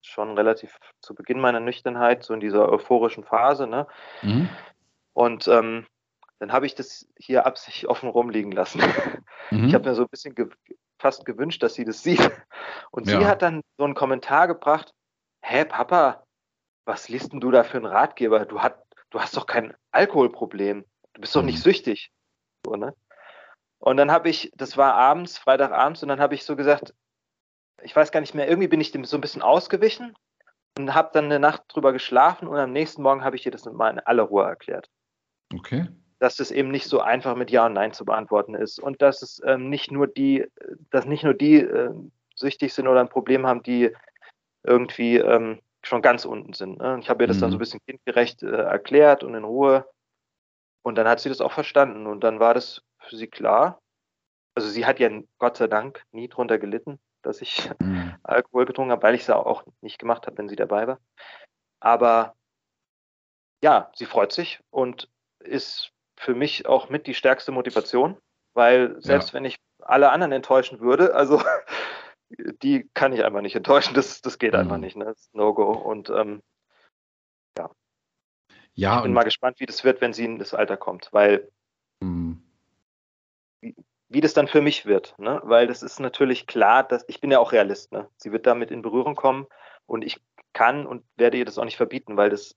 schon relativ zu Beginn meiner Nüchternheit, so in dieser euphorischen Phase. Ne? Mhm. Und ähm, dann habe ich das hier absichtlich offen rumliegen lassen. Mhm. Ich habe mir so ein bisschen ge fast gewünscht, dass sie das sieht. Und ja. sie hat dann so einen Kommentar gebracht, hä, Papa, was liest denn du da für einen Ratgeber? Du, hat, du hast doch kein Alkoholproblem. Du bist doch nicht mhm. süchtig. So, ne? Und dann habe ich, das war abends, Freitagabends, und dann habe ich so gesagt, ich weiß gar nicht mehr, irgendwie bin ich dem so ein bisschen ausgewichen und habe dann eine Nacht drüber geschlafen und am nächsten Morgen habe ich ihr das mal in aller Ruhe erklärt. Okay. Dass das eben nicht so einfach mit Ja und Nein zu beantworten ist und dass es ähm, nicht nur die, dass nicht nur die äh, süchtig sind oder ein Problem haben, die irgendwie ähm, schon ganz unten sind. Ne? Ich habe ihr das mhm. dann so ein mhm. bisschen kindgerecht äh, erklärt und in Ruhe. Und dann hat sie das auch verstanden. Und dann war das für sie klar. Also sie hat ja Gott sei Dank nie drunter gelitten, dass ich mhm. Alkohol getrunken habe, weil ich es auch nicht gemacht habe, wenn sie dabei war. Aber ja, sie freut sich und ist für mich auch mit die stärkste Motivation, weil selbst ja. wenn ich alle anderen enttäuschen würde, also die kann ich einfach nicht enttäuschen. Das, das geht mhm. einfach nicht. Ne? Das ist No-Go. Und ähm. Ja. Ich bin mal gespannt, wie das wird, wenn sie in das Alter kommt, weil mhm. wie, wie, das dann für mich wird. Ne? Weil das ist natürlich klar, dass ich bin ja auch Realist. Ne? Sie wird damit in Berührung kommen und ich kann und werde ihr das auch nicht verbieten, weil das,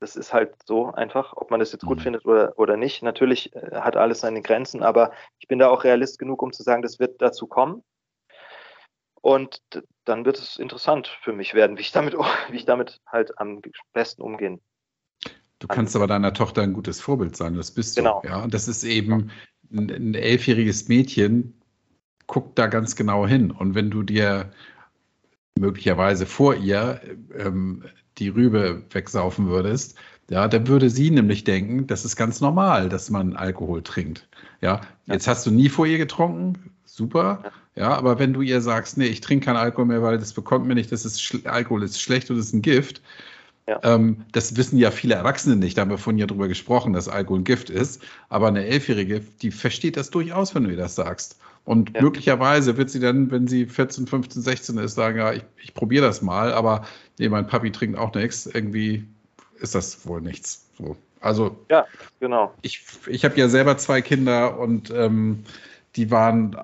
das ist halt so einfach, ob man das jetzt gut mhm. findet oder, oder nicht. Natürlich äh, hat alles seine Grenzen, aber ich bin da auch Realist genug, um zu sagen, das wird dazu kommen. Und dann wird es interessant für mich werden, wie ich damit, wie ich damit halt am besten umgehen. Du kannst aber deiner Tochter ein gutes Vorbild sein, das bist genau. du. Ja, und das ist eben ein, ein elfjähriges Mädchen, guckt da ganz genau hin. Und wenn du dir möglicherweise vor ihr ähm, die Rübe wegsaufen würdest, ja, dann würde sie nämlich denken, das ist ganz normal, dass man Alkohol trinkt. Ja, jetzt hast du nie vor ihr getrunken, super. Ja, aber wenn du ihr sagst, nee, ich trinke keinen Alkohol mehr, weil das bekommt mir nicht, das ist Alkohol ist schlecht und ist ein Gift. Ja. Ähm, das wissen ja viele Erwachsene nicht, da haben wir vorhin ja drüber gesprochen, dass Alkohol ein Gift ist. Aber eine Elfjährige, die versteht das durchaus, wenn du ihr das sagst. Und ja. möglicherweise wird sie dann, wenn sie 14, 15, 16 ist, sagen, ja, ich, ich probiere das mal, aber nee, mein Papi trinkt auch nichts. Irgendwie ist das wohl nichts. So. Also, ja, genau. Ich, ich habe ja selber zwei Kinder und ähm, die waren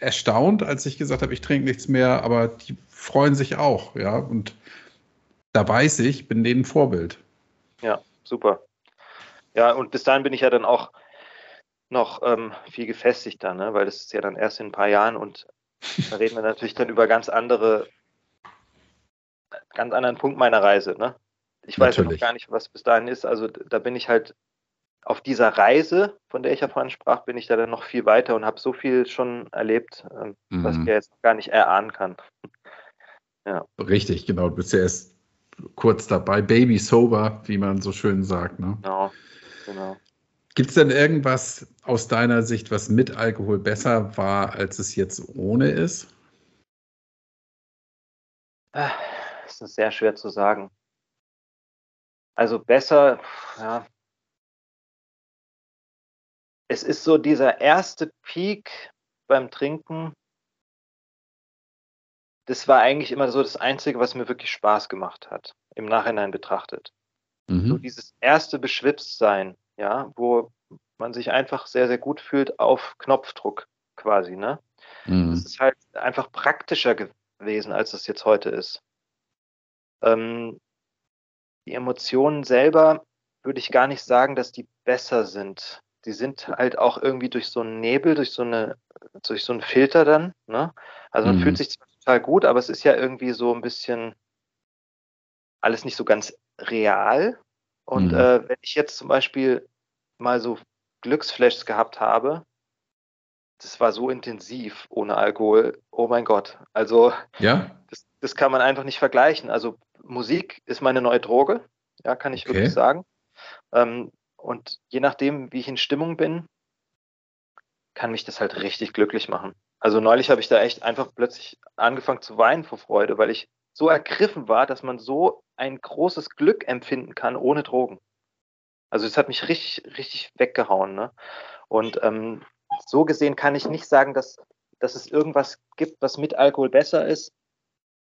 erstaunt, als ich gesagt habe, ich trinke nichts mehr, aber die freuen sich auch, ja. Und da weiß ich, bin denen Vorbild. Ja, super. Ja, und bis dahin bin ich ja dann auch noch ähm, viel gefestigter, ne? weil das ist ja dann erst in ein paar Jahren und da reden wir natürlich dann über ganz andere, ganz anderen Punkt meiner Reise. Ne? Ich weiß ja noch gar nicht, was bis dahin ist. Also da bin ich halt auf dieser Reise, von der ich ja vorhin sprach, bin ich da dann noch viel weiter und habe so viel schon erlebt, ähm, mhm. was ich ja jetzt gar nicht erahnen kann. ja. Richtig, genau. Du bist ja erst kurz dabei, Baby sober, wie man so schön sagt. Ne? Genau, genau. Gibt es denn irgendwas aus deiner Sicht, was mit Alkohol besser war, als es jetzt ohne ist? Das ist sehr schwer zu sagen. Also besser, ja, es ist so dieser erste Peak beim Trinken. Das war eigentlich immer so das Einzige, was mir wirklich Spaß gemacht hat, im Nachhinein betrachtet. Mhm. So dieses erste Beschwipstsein, ja, wo man sich einfach sehr, sehr gut fühlt auf Knopfdruck quasi, ne? Mhm. Das ist halt einfach praktischer gewesen, als es jetzt heute ist. Ähm, die Emotionen selber würde ich gar nicht sagen, dass die besser sind die sind halt auch irgendwie durch so einen Nebel, durch so eine, durch so einen Filter dann. Ne? Also man mhm. fühlt sich zwar total gut, aber es ist ja irgendwie so ein bisschen alles nicht so ganz real. Und mhm. äh, wenn ich jetzt zum Beispiel mal so Glücksflashs gehabt habe, das war so intensiv ohne Alkohol. Oh mein Gott. Also ja? das, das kann man einfach nicht vergleichen. Also Musik ist meine neue Droge, ja, kann ich okay. wirklich sagen. Ähm, und je nachdem, wie ich in Stimmung bin, kann mich das halt richtig glücklich machen. Also neulich habe ich da echt einfach plötzlich angefangen zu weinen vor Freude, weil ich so ergriffen war, dass man so ein großes Glück empfinden kann ohne Drogen. Also es hat mich richtig, richtig weggehauen. Ne? Und ähm, so gesehen kann ich nicht sagen, dass, dass es irgendwas gibt, was mit Alkohol besser ist.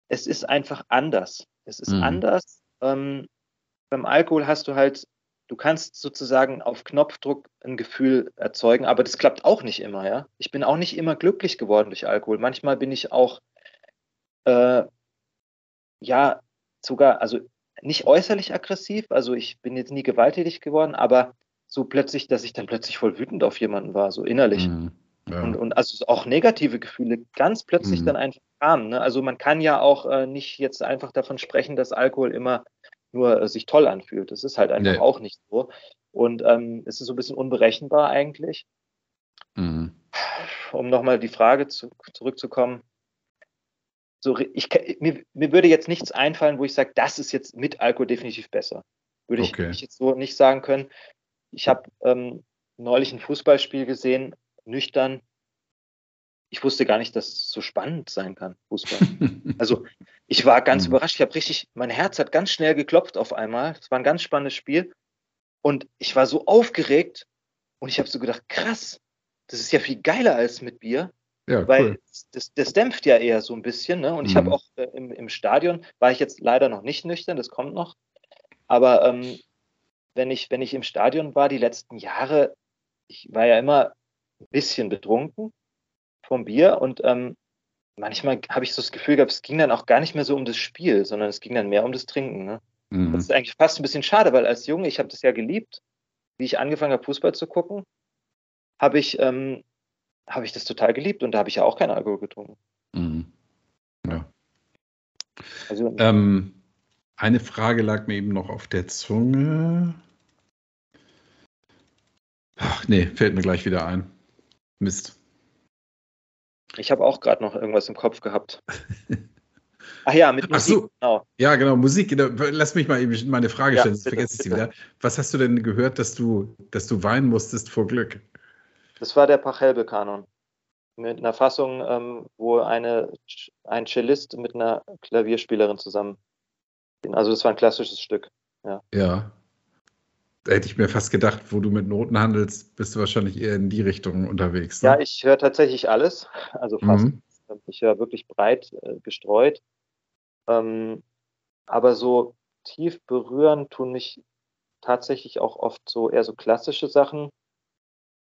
Es ist einfach anders. Es ist mhm. anders. Ähm, beim Alkohol hast du halt, du kannst sozusagen auf Knopfdruck ein Gefühl erzeugen, aber das klappt auch nicht immer, ja. Ich bin auch nicht immer glücklich geworden durch Alkohol. Manchmal bin ich auch, äh, ja, sogar, also nicht äußerlich aggressiv, also ich bin jetzt nie gewalttätig geworden, aber so plötzlich, dass ich dann plötzlich voll wütend auf jemanden war, so innerlich. Mhm, ja. und, und also auch negative Gefühle ganz plötzlich mhm. dann einfach kamen. Ne? Also man kann ja auch äh, nicht jetzt einfach davon sprechen, dass Alkohol immer nur äh, sich toll anfühlt. Das ist halt einfach nee. auch nicht so. Und ähm, es ist so ein bisschen unberechenbar eigentlich. Mhm. Um nochmal die Frage zu, zurückzukommen, so, ich, mir, mir würde jetzt nichts einfallen, wo ich sage, das ist jetzt mit Alkohol definitiv besser. Würde ich, okay. ich jetzt so nicht sagen können. Ich habe ähm, neulich ein Fußballspiel gesehen, nüchtern. Ich wusste gar nicht, dass es so spannend sein kann, Fußball. also ich war ganz mhm. überrascht. Ich habe richtig, mein Herz hat ganz schnell geklopft auf einmal. Es war ein ganz spannendes Spiel. Und ich war so aufgeregt und ich habe so gedacht, krass, das ist ja viel geiler als mit Bier. Ja, weil cool. das, das dämpft ja eher so ein bisschen. Ne? Und ich habe mhm. auch äh, im, im Stadion, war ich jetzt leider noch nicht nüchtern, das kommt noch. Aber ähm, wenn, ich, wenn ich im Stadion war, die letzten Jahre, ich war ja immer ein bisschen betrunken vom Bier und ähm, manchmal habe ich so das Gefühl gehabt, es ging dann auch gar nicht mehr so um das Spiel, sondern es ging dann mehr um das Trinken. Ne? Mhm. Das ist eigentlich fast ein bisschen schade, weil als Junge, ich habe das ja geliebt, wie ich angefangen habe, Fußball zu gucken, habe ich ähm, habe ich das total geliebt und da habe ich ja auch keinen Alkohol getrunken. Mhm. Ja. Also, ähm, eine Frage lag mir eben noch auf der Zunge. Ach nee, fällt mir gleich wieder ein. Mist. Ich habe auch gerade noch irgendwas im Kopf gehabt. Ach ja, mit Musik. Ach so. genau. Ja, genau, Musik. Genau. Lass mich mal eben meine Frage stellen, ja, bitte, vergesse ich sie wieder. Was hast du denn gehört, dass du, dass du weinen musstest vor Glück? Das war der Pachelbel-Kanon. Mit einer Fassung, ähm, wo eine, ein Cellist mit einer Klavierspielerin zusammen. Also das war ein klassisches Stück. Ja. ja. Da hätte ich mir fast gedacht, wo du mit Noten handelst, bist du wahrscheinlich eher in die Richtung unterwegs. Ne? Ja, ich höre tatsächlich alles. Also fast. Mhm. Ich höre wirklich breit äh, gestreut. Ähm, aber so tief berühren tun mich tatsächlich auch oft so eher so klassische Sachen.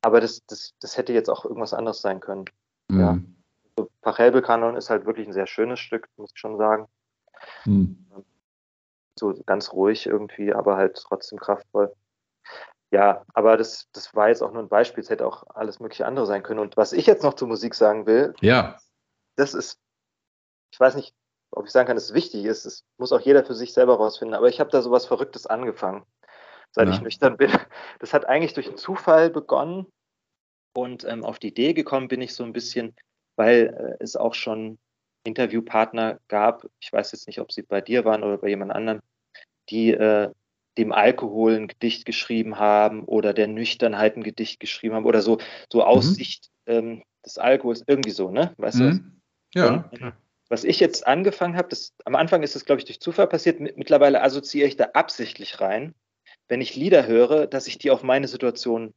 Aber das, das, das hätte jetzt auch irgendwas anderes sein können. Mhm. Ja. So Pachelbel-Kanon ist halt wirklich ein sehr schönes Stück, muss ich schon sagen. Mhm. So ganz ruhig irgendwie, aber halt trotzdem kraftvoll. Ja, aber das, das war jetzt auch nur ein Beispiel. Es hätte auch alles mögliche andere sein können. Und was ich jetzt noch zur Musik sagen will, ja. das ist, ich weiß nicht, ob ich sagen kann, dass es wichtig ist. Das muss auch jeder für sich selber rausfinden. Aber ich habe da so was Verrücktes angefangen seit ja. ich nüchtern bin. Das hat eigentlich durch einen Zufall begonnen und ähm, auf die Idee gekommen bin ich so ein bisschen, weil äh, es auch schon Interviewpartner gab, ich weiß jetzt nicht, ob sie bei dir waren oder bei jemand anderem, die äh, dem Alkohol ein Gedicht geschrieben haben oder der Nüchternheit ein Gedicht geschrieben haben oder so, so mhm. Aussicht ähm, des Alkohols, irgendwie so, ne? Weißt mhm. du? Ja. Und, was ich jetzt angefangen habe, am Anfang ist es, glaube ich, durch Zufall passiert, mittlerweile assoziiere ich da absichtlich rein, wenn ich Lieder höre, dass ich die auf meine Situation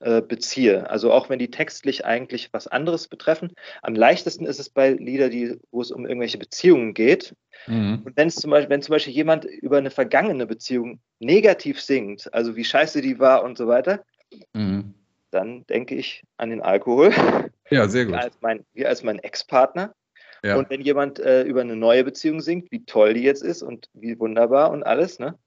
äh, beziehe. Also auch wenn die textlich eigentlich was anderes betreffen. Am leichtesten ist es bei Liedern, die, wo es um irgendwelche Beziehungen geht. Mhm. Und wenn es zum Beispiel, wenn zum Beispiel jemand über eine vergangene Beziehung negativ singt, also wie scheiße die war und so weiter, mhm. dann denke ich an den Alkohol. Ja, sehr gut. Wie als mein, wie als mein Ex-Partner. Ja. Und wenn jemand äh, über eine neue Beziehung singt, wie toll die jetzt ist und wie wunderbar und alles, ne?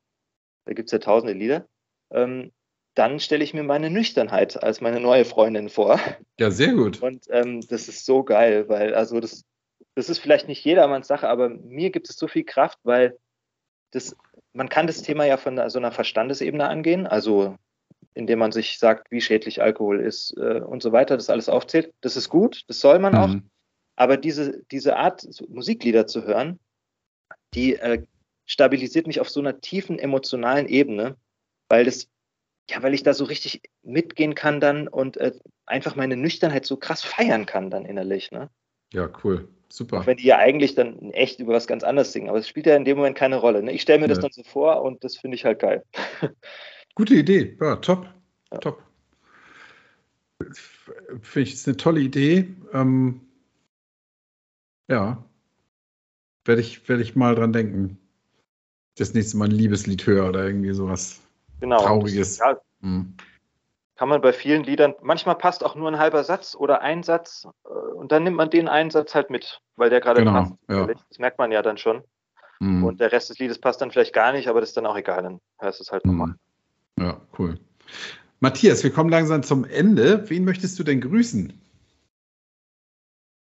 da gibt es ja tausende Lieder, ähm, dann stelle ich mir meine Nüchternheit als meine neue Freundin vor. Ja, sehr gut. Und ähm, das ist so geil, weil also das, das ist vielleicht nicht jedermanns Sache, aber mir gibt es so viel Kraft, weil das, man kann das Thema ja von so einer Verstandesebene angehen, also indem man sich sagt, wie schädlich Alkohol ist äh, und so weiter, das alles aufzählt. Das ist gut, das soll man mhm. auch. Aber diese, diese Art, Musiklieder zu hören, die äh, stabilisiert mich auf so einer tiefen emotionalen Ebene, weil das, ja, weil ich da so richtig mitgehen kann dann und äh, einfach meine Nüchternheit so krass feiern kann dann innerlich, ne? Ja, cool. Super. Auch wenn die ja eigentlich dann echt über was ganz anderes singen, aber es spielt ja in dem Moment keine Rolle. Ne? Ich stelle mir ja. das dann so vor und das finde ich halt geil. Gute Idee, ja, top. Ja. Top. Finde ich, ist eine tolle Idee. Ähm, ja. Werde ich, werd ich mal dran denken. Das nächste Mal ein Liebeslied höre oder irgendwie sowas genau, Trauriges. Das, ja, hm. Kann man bei vielen Liedern, manchmal passt auch nur ein halber Satz oder ein Satz äh, und dann nimmt man den einen Satz halt mit, weil der gerade genau, passt. Ja. Das merkt man ja dann schon. Hm. Und der Rest des Liedes passt dann vielleicht gar nicht, aber das ist dann auch egal, dann du es halt nochmal. Hm. Ja, cool. Matthias, wir kommen langsam zum Ende. Wen möchtest du denn grüßen?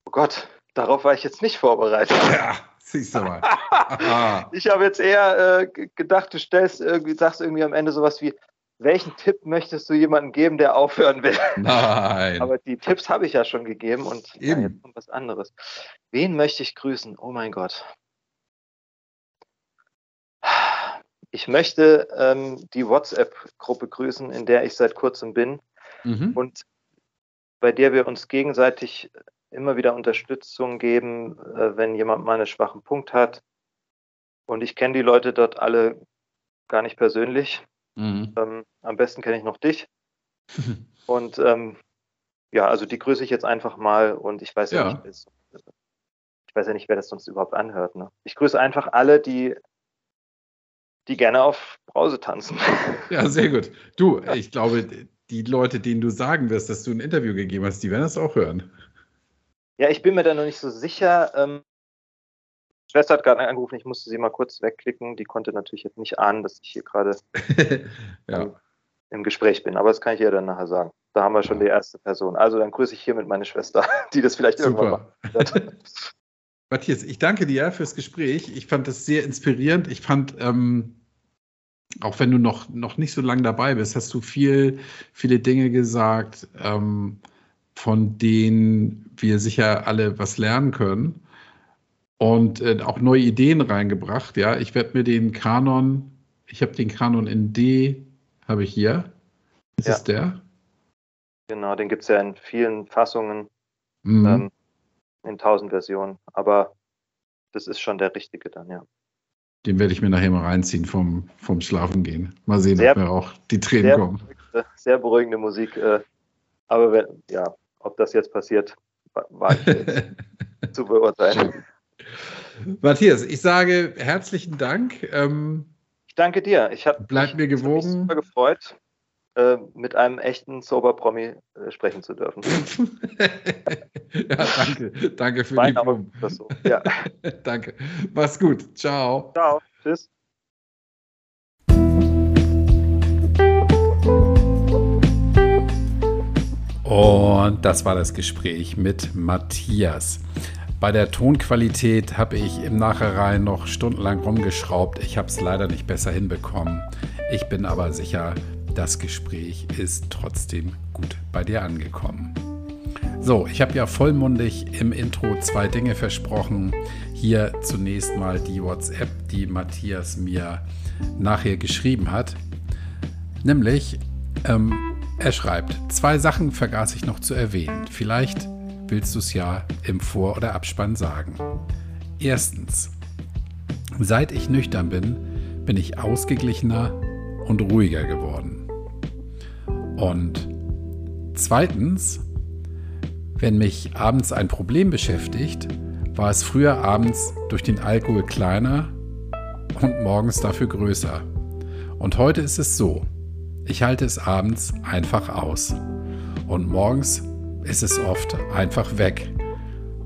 Oh Gott, darauf war ich jetzt nicht vorbereitet. Ja, siehst du mal. ich habe jetzt eher äh, gedacht, du stellst irgendwie, sagst irgendwie am Ende sowas wie, welchen Tipp möchtest du jemandem geben, der aufhören will? Nein. Aber die Tipps habe ich ja schon gegeben und Eben. Ja, jetzt kommt was anderes. Wen möchte ich grüßen? Oh mein Gott. Ich möchte ähm, die WhatsApp-Gruppe grüßen, in der ich seit kurzem bin mhm. und bei der wir uns gegenseitig immer wieder Unterstützung geben, äh, wenn jemand mal einen schwachen Punkt hat. Und ich kenne die Leute dort alle gar nicht persönlich. Mhm. Ähm, am besten kenne ich noch dich. und ähm, ja, also die grüße ich jetzt einfach mal und ich weiß ja, ja nicht, ich weiß ja nicht, wer das sonst überhaupt anhört. Ne? Ich grüße einfach alle, die die gerne auf Brause tanzen. Ja, sehr gut. Du, ich glaube, die Leute, denen du sagen wirst, dass du ein Interview gegeben hast, die werden das auch hören. Ja, ich bin mir da noch nicht so sicher. Ähm, Schwester hat gerade angerufen, ich musste sie mal kurz wegklicken. Die konnte natürlich jetzt nicht ahnen, dass ich hier gerade ja. im, Gespräch bin. Aber das kann ich ihr dann nachher sagen. Da haben wir schon die erste Person. Also dann grüße ich hiermit meine Schwester, die das vielleicht Super. irgendwann macht. Matthias, ich danke dir fürs Gespräch. Ich fand das sehr inspirierend. Ich fand, ähm, auch wenn du noch, noch nicht so lange dabei bist, hast du viel, viele Dinge gesagt, ähm, von denen wir sicher alle was lernen können. Und äh, auch neue Ideen reingebracht. Ja, ich werde mir den Kanon, ich habe den Kanon in D, habe ich hier. Ist ja. es der? Genau, den gibt es ja in vielen Fassungen. Mhm. Ähm, in tausend Versionen. Aber das ist schon der richtige dann, ja. Den werde ich mir nachher mal reinziehen vom, vom Schlafen gehen. Mal sehen, sehr, ob mir auch die Tränen sehr kommen. Sehr beruhigende Musik. Äh, aber wenn, ja, ob das jetzt passiert, war ich zu beurteilen. Matthias, ich sage herzlichen Dank. Ähm, ich danke dir. Ich habe Bleib mir gewogen. mich super gefreut. Äh, mit einem echten Sober-Promi äh, sprechen zu dürfen. ja, danke. Danke für mein die Blumen. So. Ja. danke. Mach's gut. Ciao. Ciao. Tschüss. Und das war das Gespräch mit Matthias. Bei der Tonqualität habe ich im Nachhinein noch stundenlang rumgeschraubt. Ich habe es leider nicht besser hinbekommen. Ich bin aber sicher, das Gespräch ist trotzdem gut bei dir angekommen. So, ich habe ja vollmundig im Intro zwei Dinge versprochen. Hier zunächst mal die WhatsApp, die Matthias mir nachher geschrieben hat. Nämlich, ähm, er schreibt, zwei Sachen vergaß ich noch zu erwähnen. Vielleicht willst du es ja im Vor- oder Abspann sagen. Erstens, seit ich nüchtern bin, bin ich ausgeglichener und ruhiger geworden. Und zweitens, wenn mich abends ein Problem beschäftigt, war es früher abends durch den Alkohol kleiner und morgens dafür größer. Und heute ist es so, ich halte es abends einfach aus. Und morgens ist es oft einfach weg,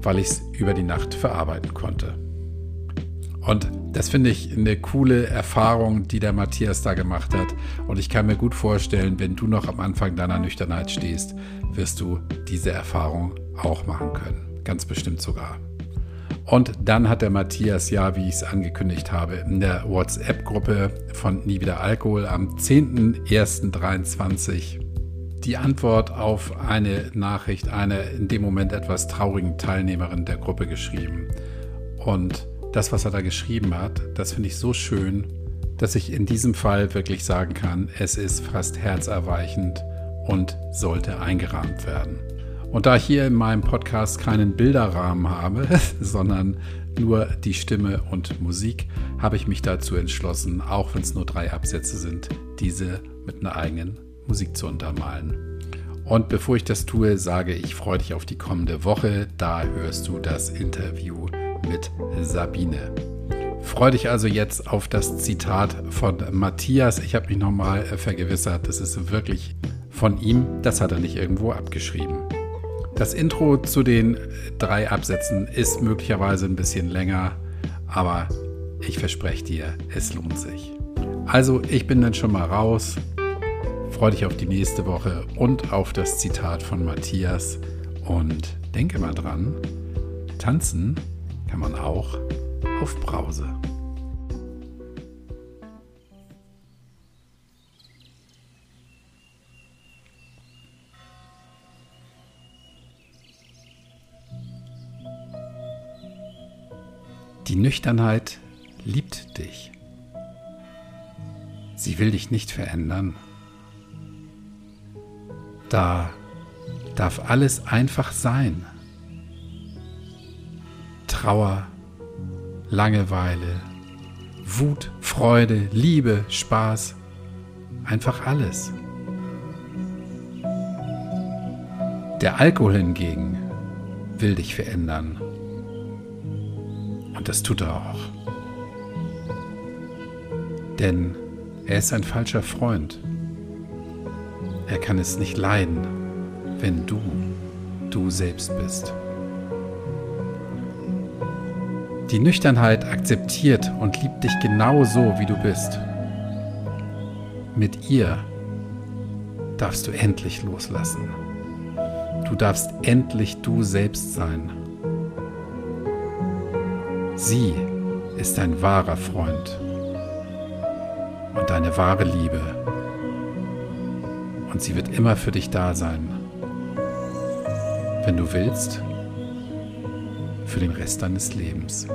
weil ich es über die Nacht verarbeiten konnte. Und das finde ich eine coole Erfahrung, die der Matthias da gemacht hat. Und ich kann mir gut vorstellen, wenn du noch am Anfang deiner Nüchternheit stehst, wirst du diese Erfahrung auch machen können. Ganz bestimmt sogar. Und dann hat der Matthias ja, wie ich es angekündigt habe, in der WhatsApp-Gruppe von Nie wieder Alkohol am 10.01.23 die Antwort auf eine Nachricht einer in dem Moment etwas traurigen Teilnehmerin der Gruppe geschrieben. Und das, was er da geschrieben hat, das finde ich so schön, dass ich in diesem Fall wirklich sagen kann, es ist fast herzerweichend und sollte eingerahmt werden. Und da ich hier in meinem Podcast keinen Bilderrahmen habe, sondern nur die Stimme und Musik, habe ich mich dazu entschlossen, auch wenn es nur drei Absätze sind, diese mit einer eigenen Musik zu untermalen. Und bevor ich das tue, sage ich, freue dich auf die kommende Woche. Da hörst du das Interview mit Sabine. Freue dich also jetzt auf das Zitat von Matthias. Ich habe mich nochmal vergewissert, das ist wirklich von ihm. Das hat er nicht irgendwo abgeschrieben. Das Intro zu den drei Absätzen ist möglicherweise ein bisschen länger, aber ich verspreche dir, es lohnt sich. Also, ich bin dann schon mal raus. Freue dich auf die nächste Woche und auf das Zitat von Matthias. Und denke mal dran, tanzen kann man auch auf Brause. Die Nüchternheit liebt dich. Sie will dich nicht verändern. Da darf alles einfach sein. Trauer, Langeweile, Wut, Freude, Liebe, Spaß, einfach alles. Der Alkohol hingegen will dich verändern. Und das tut er auch. Denn er ist ein falscher Freund. Er kann es nicht leiden, wenn du du selbst bist. Die Nüchternheit akzeptiert und liebt dich genau so, wie du bist. Mit ihr darfst du endlich loslassen. Du darfst endlich du selbst sein. Sie ist dein wahrer Freund und deine wahre Liebe. Und sie wird immer für dich da sein. Wenn du willst, für den Rest deines Lebens.